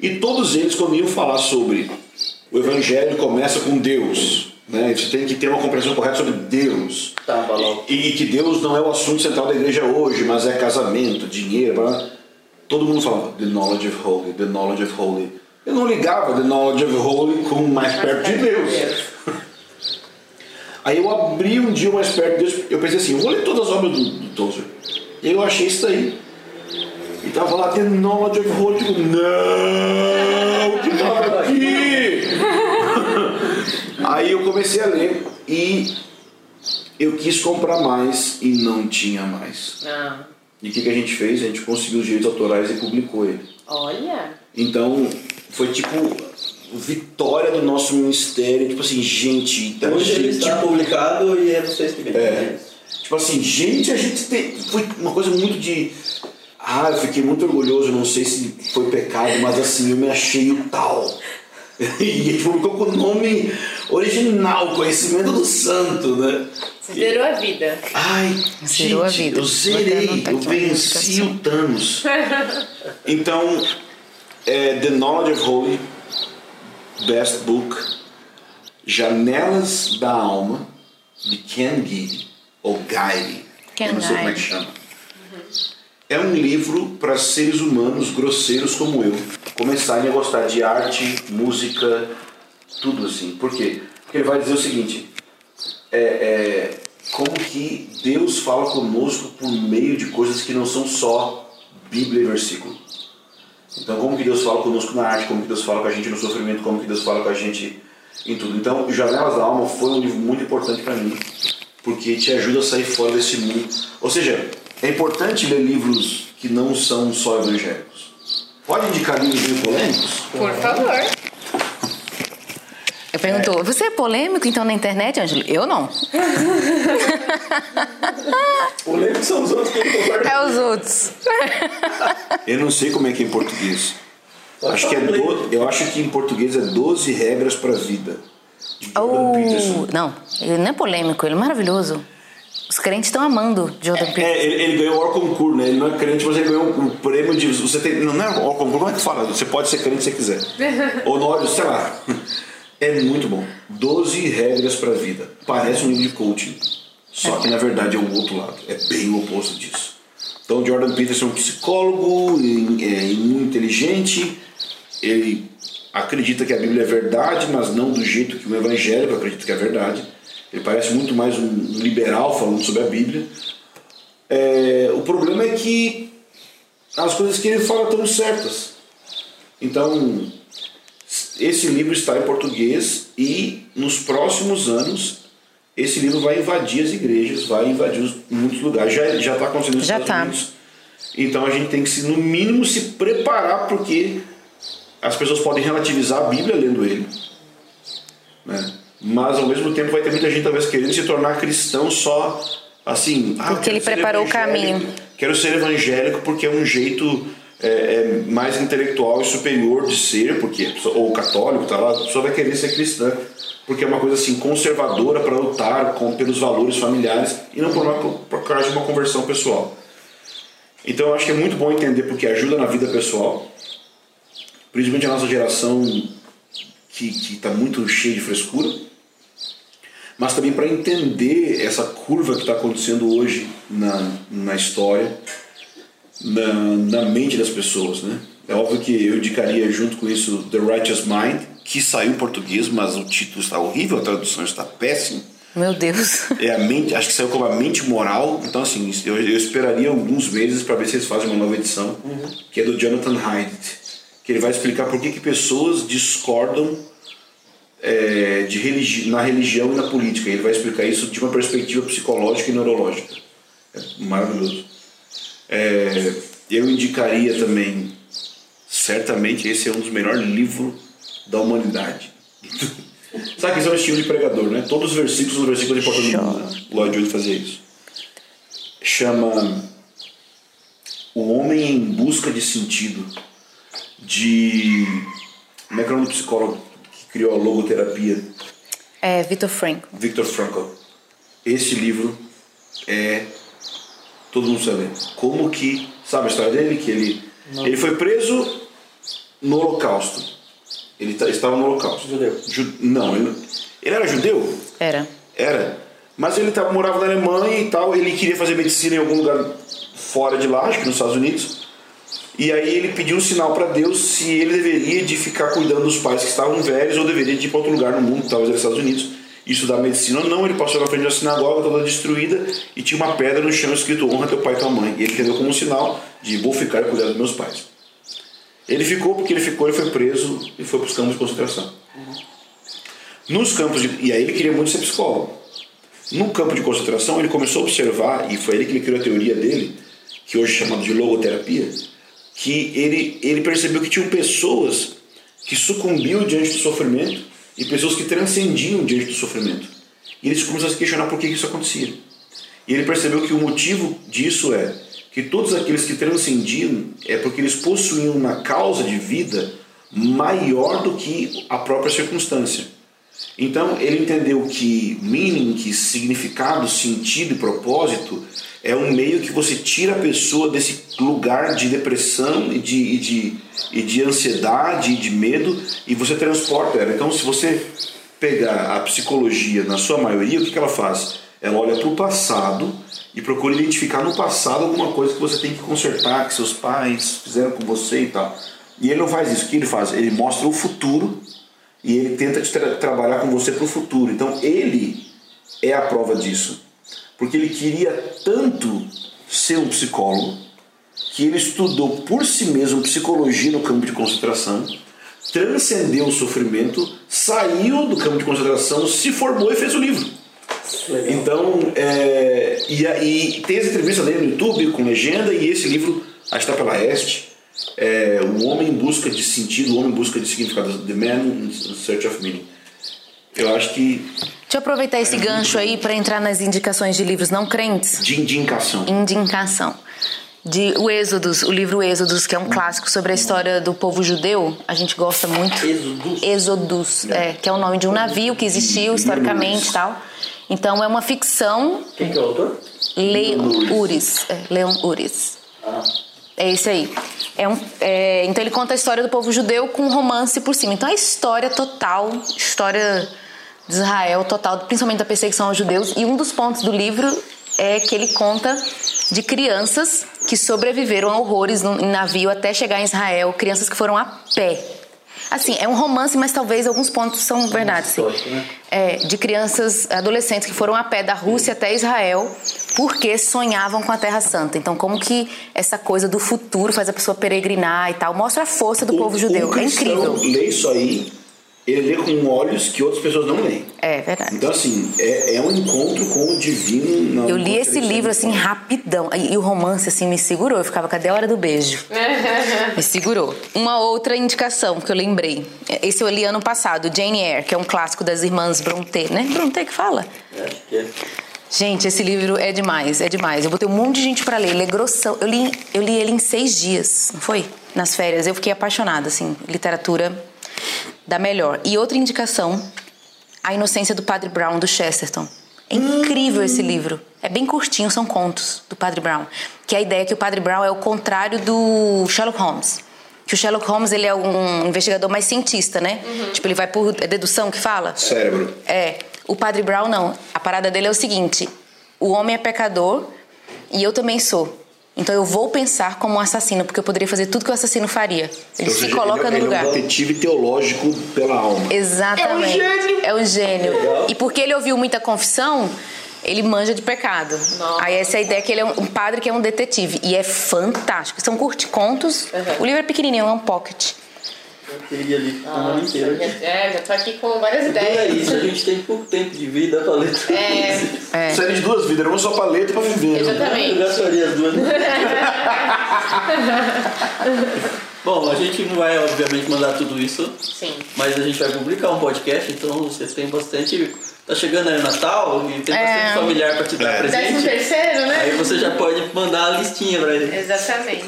E todos eles, quando iam falar sobre o Evangelho, começa com Deus. Né? Você tem que ter uma compreensão correta sobre Deus. Tá. E, e que Deus não é o assunto central da igreja hoje, mas é casamento, dinheiro. Blá. Todo mundo falava The Knowledge of Holy, The Knowledge of Holy. Eu não ligava The Knowledge of Holy com mais perto de Deus. Aí eu abri um dia o mais perto de Deus, eu pensei assim, eu vou ler todas as obras do, do Tozer. Eu achei isso aí. E tava lá The Knowledge of Holy, tipo, não, que tava aqui. Aí eu comecei a ler e eu quis comprar mais e não tinha mais. Ah, E o que, que a gente fez? A gente conseguiu os direitos autorais e publicou ele. olha. Então, foi tipo vitória do nosso ministério, tipo assim, gente, a Hoje ele gente está publicado e é vocês que vendem. É. Tipo assim, gente, a gente tem. Foi uma coisa muito de. Ah, eu fiquei muito orgulhoso, não sei se foi pecado, mas assim, eu me achei o tal. E a gente publicou com o nome original, Conhecimento do Santo, né? Você zerou a vida. Ai, Zerou a gente, vida. eu zerei, eu venci o Thanos. Então, é, The Knowledge of Holy, Best Book, Janelas da Alma, de Ken Gide, ou Guide, Ken eu não sei como é que chama. É um livro para seres humanos grosseiros como eu começarem a gostar de arte, música, tudo assim. Por quê? Porque ele vai dizer o seguinte: é, é, como que Deus fala conosco por meio de coisas que não são só Bíblia e versículo. Então, como que Deus fala conosco na arte, como que Deus fala com a gente no sofrimento, como que Deus fala com a gente em tudo. Então, Janelas da Alma foi um livro muito importante para mim, porque te ajuda a sair fora desse mundo. Ou seja, é importante ler livros que não são só evangélicos. Pode indicar livros meio polêmicos? Por favor. Perguntou, você é polêmico então na internet, Ângelo? Eu não. Polêmicos são os outros que não concordam. É os outros. Eu não sei como é que é em português. Acho que é do, eu acho que em português é 12 regras para a vida. Oh, não, ele não é polêmico, ele é maravilhoso. Os crentes estão amando Jordan Peterson. É, ele, ele ganhou o Orconcourt, né? Ele não é crente, mas ele ganhou um prêmio de. Você tem, não, não é Orconcourt, como é que fala? Você pode ser crente se você quiser. Honório, sei lá. É muito bom. 12 regras para a vida. Parece um livro de coaching. Só que na verdade é o outro lado. É bem o oposto disso. Então, Jordan Peterson é um psicólogo, é, muito inteligente. Ele acredita que a Bíblia é verdade, mas não do jeito que o evangélico acredita que é verdade. Ele parece muito mais um liberal falando sobre a Bíblia. É, o problema é que as coisas que ele fala estão certas. Então, esse livro está em português e nos próximos anos esse livro vai invadir as igrejas, vai invadir os- muitos lugares. Já já está acontecendo nos Já Estados tá. Unidos. Então a gente tem que se no mínimo se preparar porque as pessoas podem relativizar a Bíblia lendo ele, né? Mas ao mesmo tempo vai ter muita gente talvez querendo se tornar cristão só assim. ah, Porque ele preparou o caminho. Quero ser evangélico porque é um jeito é, é, mais intelectual e superior de ser, porque ou católico, tá lá, a pessoa vai querer ser cristã porque é uma coisa assim conservadora para lutar com, pelos valores familiares e não por, uma, por causa de uma conversão pessoal. Então eu acho que é muito bom entender porque ajuda na vida pessoal, principalmente a nossa geração que está muito cheia de frescura, mas também para entender essa curva que está acontecendo hoje na, na história, na, na mente das pessoas. Né? É óbvio que eu indicaria junto com isso The Righteous Mind, que saiu em português, mas o título está horrível, a tradução está péssima. Meu Deus. É a mente, acho que saiu como a mente moral. Então, assim, eu, eu esperaria alguns meses para ver se eles fazem uma nova edição, que é do Jonathan Haidt, que ele vai explicar por que, que pessoas discordam é, de religi na religião e na política. Ele vai explicar isso de uma perspectiva psicológica e neurológica. É maravilhoso. É, eu indicaria também, certamente, esse é um dos melhores livros da humanidade. Sabe que esse é o estilo de pregador, né? Todos os versículos são versículos importantes do mundo. O Lloyd Jones fazia isso. Chama O Homem em Busca de Sentido, de. Como é que é o nome do psicólogo que criou a logoterapia? É, Victor Frankl. Victor Frankl. Esse livro é. Todo mundo sabe. Como que. Sabe a história dele? Que ele, ele foi preso no Holocausto. Ele ta- estava no Holocausto. Judeu. Ju- não, ele, ele era judeu? Era. Era. Mas ele tava, morava na Alemanha e tal. Ele queria fazer medicina em algum lugar fora de lá, acho que nos Estados Unidos. E aí ele pediu um sinal para Deus se ele deveria de ficar cuidando dos pais que estavam velhos ou deveria de ir para outro lugar no mundo, talvez nos Estados Unidos, estudar medicina. Não, ele passou na frente da sinagoga toda destruída e tinha uma pedra no chão escrito honra teu pai e tua mãe. E ele entendeu como um sinal de vou ficar e cuidar dos meus pais. Ele ficou porque ele ficou, ele foi preso e foi para os campos de concentração. Nos campos de, e aí ele queria muito ser psicólogo. No campo de concentração ele começou a observar e foi ele que criou a teoria dele, que hoje é chamada de logoterapia, que ele ele percebeu que tinham pessoas que sucumbiam diante do sofrimento e pessoas que transcendiam diante do sofrimento. E ele começou a se questionar por que isso acontecia. E ele percebeu que o motivo disso é que todos aqueles que transcendiam é porque eles possuíam uma causa de vida maior do que a própria circunstância. Então ele entendeu que meaning, que significado, sentido e propósito é um meio que você tira a pessoa desse lugar de depressão e de, e de, e de ansiedade e de medo e você transporta ela. Então se você pegar a psicologia na sua maioria, o que, que ela faz? Ela olha para o passado e procura identificar no passado alguma coisa que você tem que consertar, que seus pais fizeram com você e tal. E ele não faz isso. O que ele faz? Ele mostra o futuro e ele tenta te tra- trabalhar com você para o futuro. Então ele é a prova disso, porque ele queria tanto ser um psicólogo que ele estudou por si mesmo psicologia no campo de concentração, transcendeu o sofrimento, saiu do campo de concentração, se formou e fez o livro. Então, é, e aí tem essa entrevista dele no YouTube com legenda e esse livro, que está pela Este, é, O Homem em Busca de Sentido, O Homem em Busca de Significado, The Man in Search of Meaning. Eu acho que Deixa eu aproveitar esse gancho aí para entrar nas indicações de livros não crentes. de indicação. Indicação. De o Êxodos, o livro Êxodos, que é um clássico sobre a história do povo judeu. A gente gosta muito. Exodus. Êxodos, é, que é o nome de um navio que existiu historicamente e tal. Então é uma ficção. Quem que é o autor? Leon Uris. É, Leon Uris. É esse aí. É um, é, então ele conta a história do povo judeu com um romance por cima. Então é história total, história de Israel total, principalmente da perseguição aos judeus. E um dos pontos do livro é que ele conta de crianças que sobreviveram a horrores no, em navio até chegar em Israel, crianças que foram a pé. Assim, é um romance, mas talvez alguns pontos são verdade. sim. né? É, de crianças, adolescentes que foram a pé da Rússia até Israel porque sonhavam com a Terra Santa. Então, como que essa coisa do futuro faz a pessoa peregrinar e tal, mostra a força do povo judeu. Um É incrível. lê isso aí, ele lê com olhos que outras pessoas não leem. É verdade. Então, assim, é, é um encontro com o divino. na- Eu li esse livro assim rapidão e e o romance assim me segurou. Eu ficava, cadê a hora do beijo? me segurou. Uma outra indicação que eu lembrei. Esse eu li ano passado, Jane Eyre, que é um clássico das irmãs Brontë, né? Brontë que fala. É, acho que é. Gente, esse livro é demais, é demais. Eu botei um monte de gente pra ler, ele é grossão. Eu li, eu li ele em seis dias, não foi? Nas férias. Eu fiquei apaixonada, assim, literatura da melhor. E outra indicação, A Inocência do Padre Brown, do Chesterton. É incrível esse livro. É bem curtinho, são contos do Padre Brown. Que a ideia é que o Padre Brown é o contrário do Sherlock Holmes. Que o Sherlock Holmes, ele é um investigador mais cientista, né? Tipo, ele vai por é dedução que fala? Cérebro. É. O Padre Brown não. A parada dele é o seguinte: o homem é pecador e eu também sou. Então eu vou pensar como um assassino, porque eu poderia fazer tudo que o assassino faria. Ele Ou se seja, coloca ele, no lugar. Ele é um detetive teológico pela alma. Exatamente. É um gênio. É um gênio. E porque ele ouviu muita confissão, ele manja de pecado. Nossa. Aí essa é a ideia que ele é um, padre que é um detetive. E é fantástico. São curti contos. Uhum. O livro é pequenininho, é um pocket. Eu teria ali uma semana Nossa, inteira. já, é, já tô aqui com várias Tudo é ideias. isso, a gente tem pouco tempo de vida pra ler tudo É. isso. É. Série de duas vidas, uma só paleta pra viver. né? Exatamente. Eu gastaria as duas. Bom, a gente não vai, obviamente, mandar tudo isso, Sim. mas a gente vai publicar um podcast, então você tem bastante. Tá chegando aí o Natal e tem bastante É. familiar pra te dar É. Décimo presente. terceiro, né? Aí você já pode mandar a listinha pra ele. Exatamente.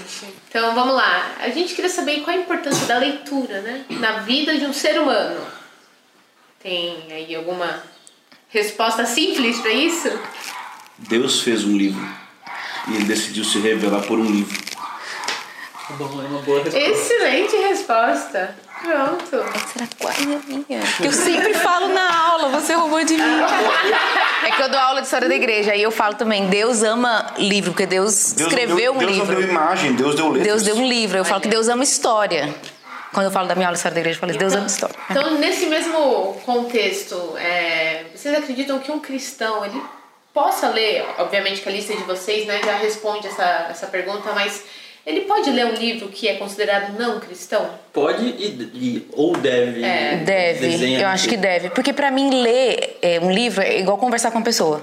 Então vamos lá. A gente queria saber qual a importância da leitura, né? Na vida de um ser humano. Tem aí alguma resposta simples pra isso? Deus fez um livro e ele decidiu se revelar por um livro. Bom, é uma boa resposta. Excelente resposta. Pronto. Será qual é a minha? Eu sempre falo na aula, você roubou de mim. É que eu dou aula de história da igreja, aí eu falo também, Deus ama livro, porque Deus, Deus escreveu deu, um Deus livro. não deu imagem, Deus deu letras. Deus deu um livro. Eu falo que Deus ama história. Quando eu falo da minha aula de história da igreja, eu falo, Deus ama história. Então, nesse mesmo contexto, é, vocês acreditam que um cristão ele possa ler? Obviamente que a lista de vocês né, já responde essa, essa pergunta, mas ele pode ler um livro que é considerado não cristão? Pode e, e- ou deve. É. Deve, desenha eu acho que deve. Porque pra mim, ler é, um livro é igual conversar com uma pessoa.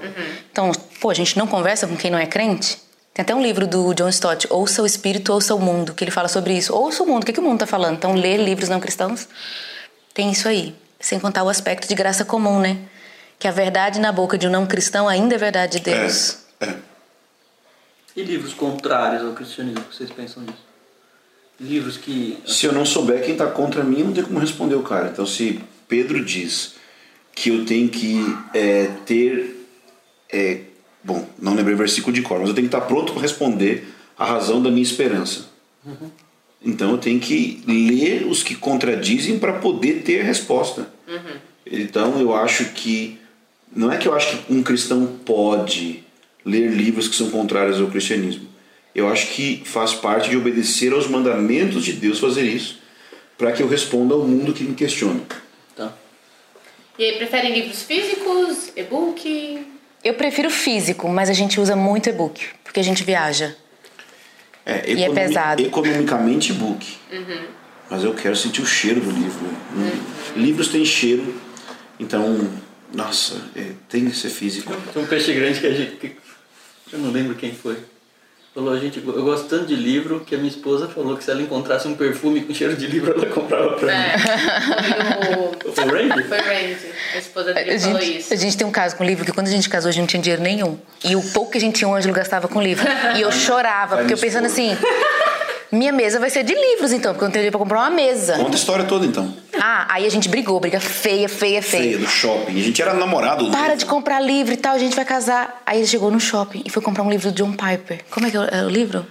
Então, pô, a gente não conversa com quem não é crente? Tem até um livro do John Stott, Ouça o Espírito, Ouça o Mundo, que ele fala sobre isso. Ouça o mundo, o que, que o mundo tá falando? Então, ler livros não cristãos tem isso aí. Sem contar o aspecto de graça comum, né? Que a verdade na boca de um não cristão ainda é verdade de Deus. É, é. E livros contrários ao cristianismo, o que vocês pensam disso? Livros que. Se eu não souber quem está contra mim, não tem como responder o cara. Então, se Pedro diz que eu tenho que é, ter. é, bom, não lembrei o versículo de cor, mas eu tenho que estar pronto para responder a razão da minha esperança. Então, eu tenho que ler os que contradizem para poder ter resposta. Então, eu acho que. Não é que eu acho que um cristão pode ler livros que são contrários ao cristianismo. Eu acho que faz parte de obedecer aos mandamentos de Deus fazer isso, para que eu responda ao mundo que me questiona. Tá. E aí, preferem livros físicos, e-book? Eu prefiro físico, mas a gente usa muito e-book, porque a gente viaja. É, E é pesado. Economicamente, book. Mas eu quero sentir o cheiro do livro. né? Livros têm cheiro, então, nossa, é, tem que ser físico. Tem um peixe grande que a gente. Eu não lembro quem foi. Falou, a gente, eu gosto tanto de livro que a minha esposa falou que se ela encontrasse um perfume com cheiro de livro, ela comprava pra É. mim. Foi Foi o Randy? o, foi o Randy. A esposa A dele falou gente, isso. a gente tem um caso com livro que quando a gente casou a gente não tinha dinheiro nenhum. E o pouco que a gente tinha, o Ângelo gastava com livro. E eu chorava, porque eu pensando assim, minha mesa vai ser de livros então, porque eu não tenho dinheiro pra comprar uma mesa. Conta a história toda, então. Ah, aí a gente brigou, briga feia, feia, feia. Feia, do shopping. A gente era namorado. do Para livro. de comprar livro e tal, a gente vai casar. Aí ele chegou no shopping e foi comprar um livro do John Piper. Como é que é o, é o livro?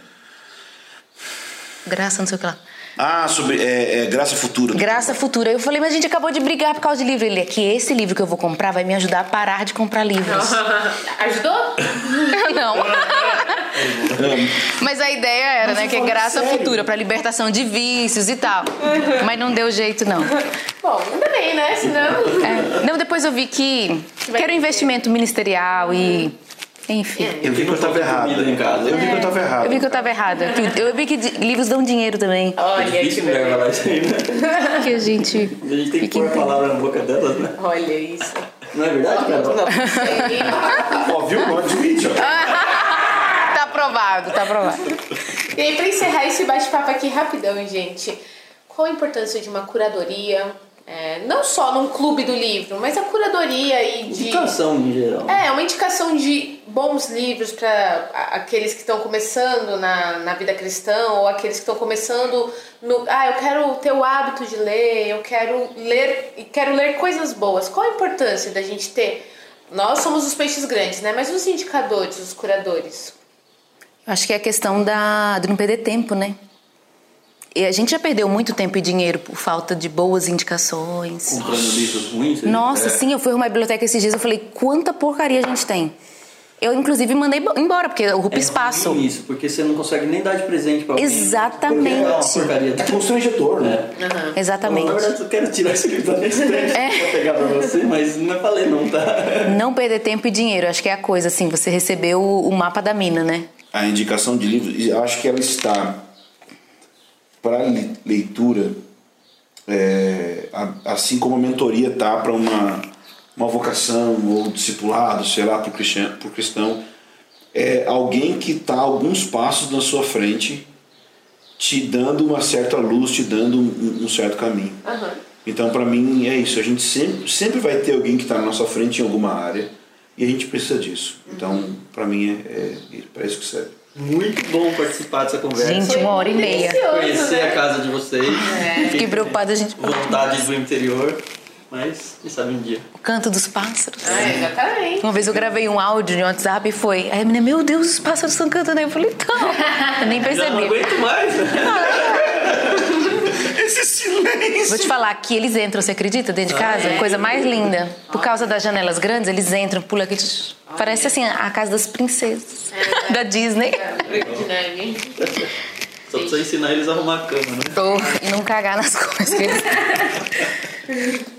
Graça, não sei o que lá. Ah, sobre é, é, Graça Futura. Graça Futura. Eu falei, mas a gente acabou de brigar por causa de livro. Ele é que esse livro que eu vou comprar vai me ajudar a parar de comprar livros. Ajudou? não. Mas a ideia era, né, que é graça futura pra libertação de vícios e tal. Mas não deu jeito, não. Bom, ainda bem, né? Senão. É. Não, depois eu vi que, que era um investimento ministerial e. Enfim. Eu vi que eu estava errado. Comida em casa. Eu vi que eu estava errado. Eu vi que eu tava errada. Eu vi que livros dão dinheiro também. É Olha, que difícil mulher isso aí, né? Que a gente. A gente tem que pôr a palavra na boca delas, né? Olha isso. Não é verdade, cara? Não. Ó, viu? Não admite, ó. Tá aprovado, tá aprovado. E aí, pra encerrar esse bate-papo aqui rapidão, gente, qual a importância de uma curadoria? é, não só num clube do livro, mas a curadoria aí de. Indicação em geral. É, uma indicação de bons livros para aqueles que estão começando na, na vida cristã ou aqueles que estão começando no. Ah, eu quero ter o hábito de ler, eu quero ler e quero ler coisas boas. Qual a importância da gente ter. Nós somos os peixes grandes, né? Mas os indicadores, os curadores. Acho que é a questão da, de não perder tempo, né? E a gente já perdeu muito tempo e dinheiro por falta de boas indicações. Comprando livros ruins. Nossa, é. sim, eu fui arrumar a biblioteca esses dias, eu falei, quanta porcaria a gente tem. Eu, inclusive, mandei embora, porque ocupa É espaço. ruim Isso, porque você não consegue nem dar de presente pra alguém. Exatamente. É uma porcaria. É constrangedor, né? Exatamente. Na verdade, eu quero tirar esse livro da minha estante pra pegar pra você, mas não é pra ler não, tá? Não perder tempo e dinheiro, acho que é a coisa, assim, você recebeu o, o mapa da mina, né? A indicação de livros, eu acho que ela está para leitura é, assim como a mentoria tá para uma, uma vocação ou discipulado, sei lá, para o cristão, é alguém que está alguns passos na sua frente, te dando uma certa luz, te dando um, um certo caminho. Aham. Então, para mim, é isso. A gente sempre, sempre vai ter alguém que está na nossa frente em alguma área e a gente precisa disso. Então, para mim, é, é para isso que serve. Muito bom participar dessa conversa. Gente, uma hora e meia. Conhecer né? a casa de vocês. Fiquei preocupada, a gente. Vontade do interior. Mas, quem sabe um dia. O canto dos pássaros. Ah, exatamente. Uma vez eu gravei um áudio no WhatsApp e foi. Aí a menina, meu Deus, os pássaros estão cantando aí. Eu falei, então. Eu nem Já não percebi. aguento mais. Esse silêncio! Vou te falar que eles entram, você acredita, dentro de casa? Coisa mais linda. Por causa das janelas grandes, eles entram, pulam aqui. Parece assim, a casa das princesas. Da Disney. Branca de neve. Só precisa ensinar eles a arrumar a cama, né? Oh, e não cagar nas coisas.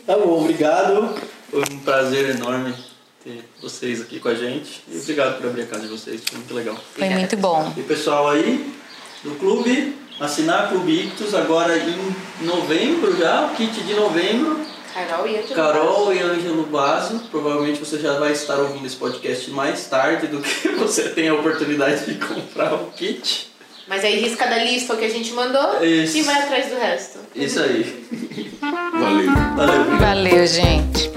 Tá bom, obrigado. Foi um prazer enorme ter vocês aqui com a gente. E obrigado por abrir a casa de vocês, foi muito legal. Foi muito bom. E pessoal aí do clube, assinar Clube Ictus agora em novembro já, o kit de novembro. Carol e Angela. Carol e Ângelo Basso, provavelmente você já vai estar ouvindo esse podcast mais tarde do que você tem a oportunidade de comprar o kit. Mas aí risca da lista o que a gente mandou Isso. e vai atrás do resto. Isso aí. Valeu. Valeu. Valeu, gente.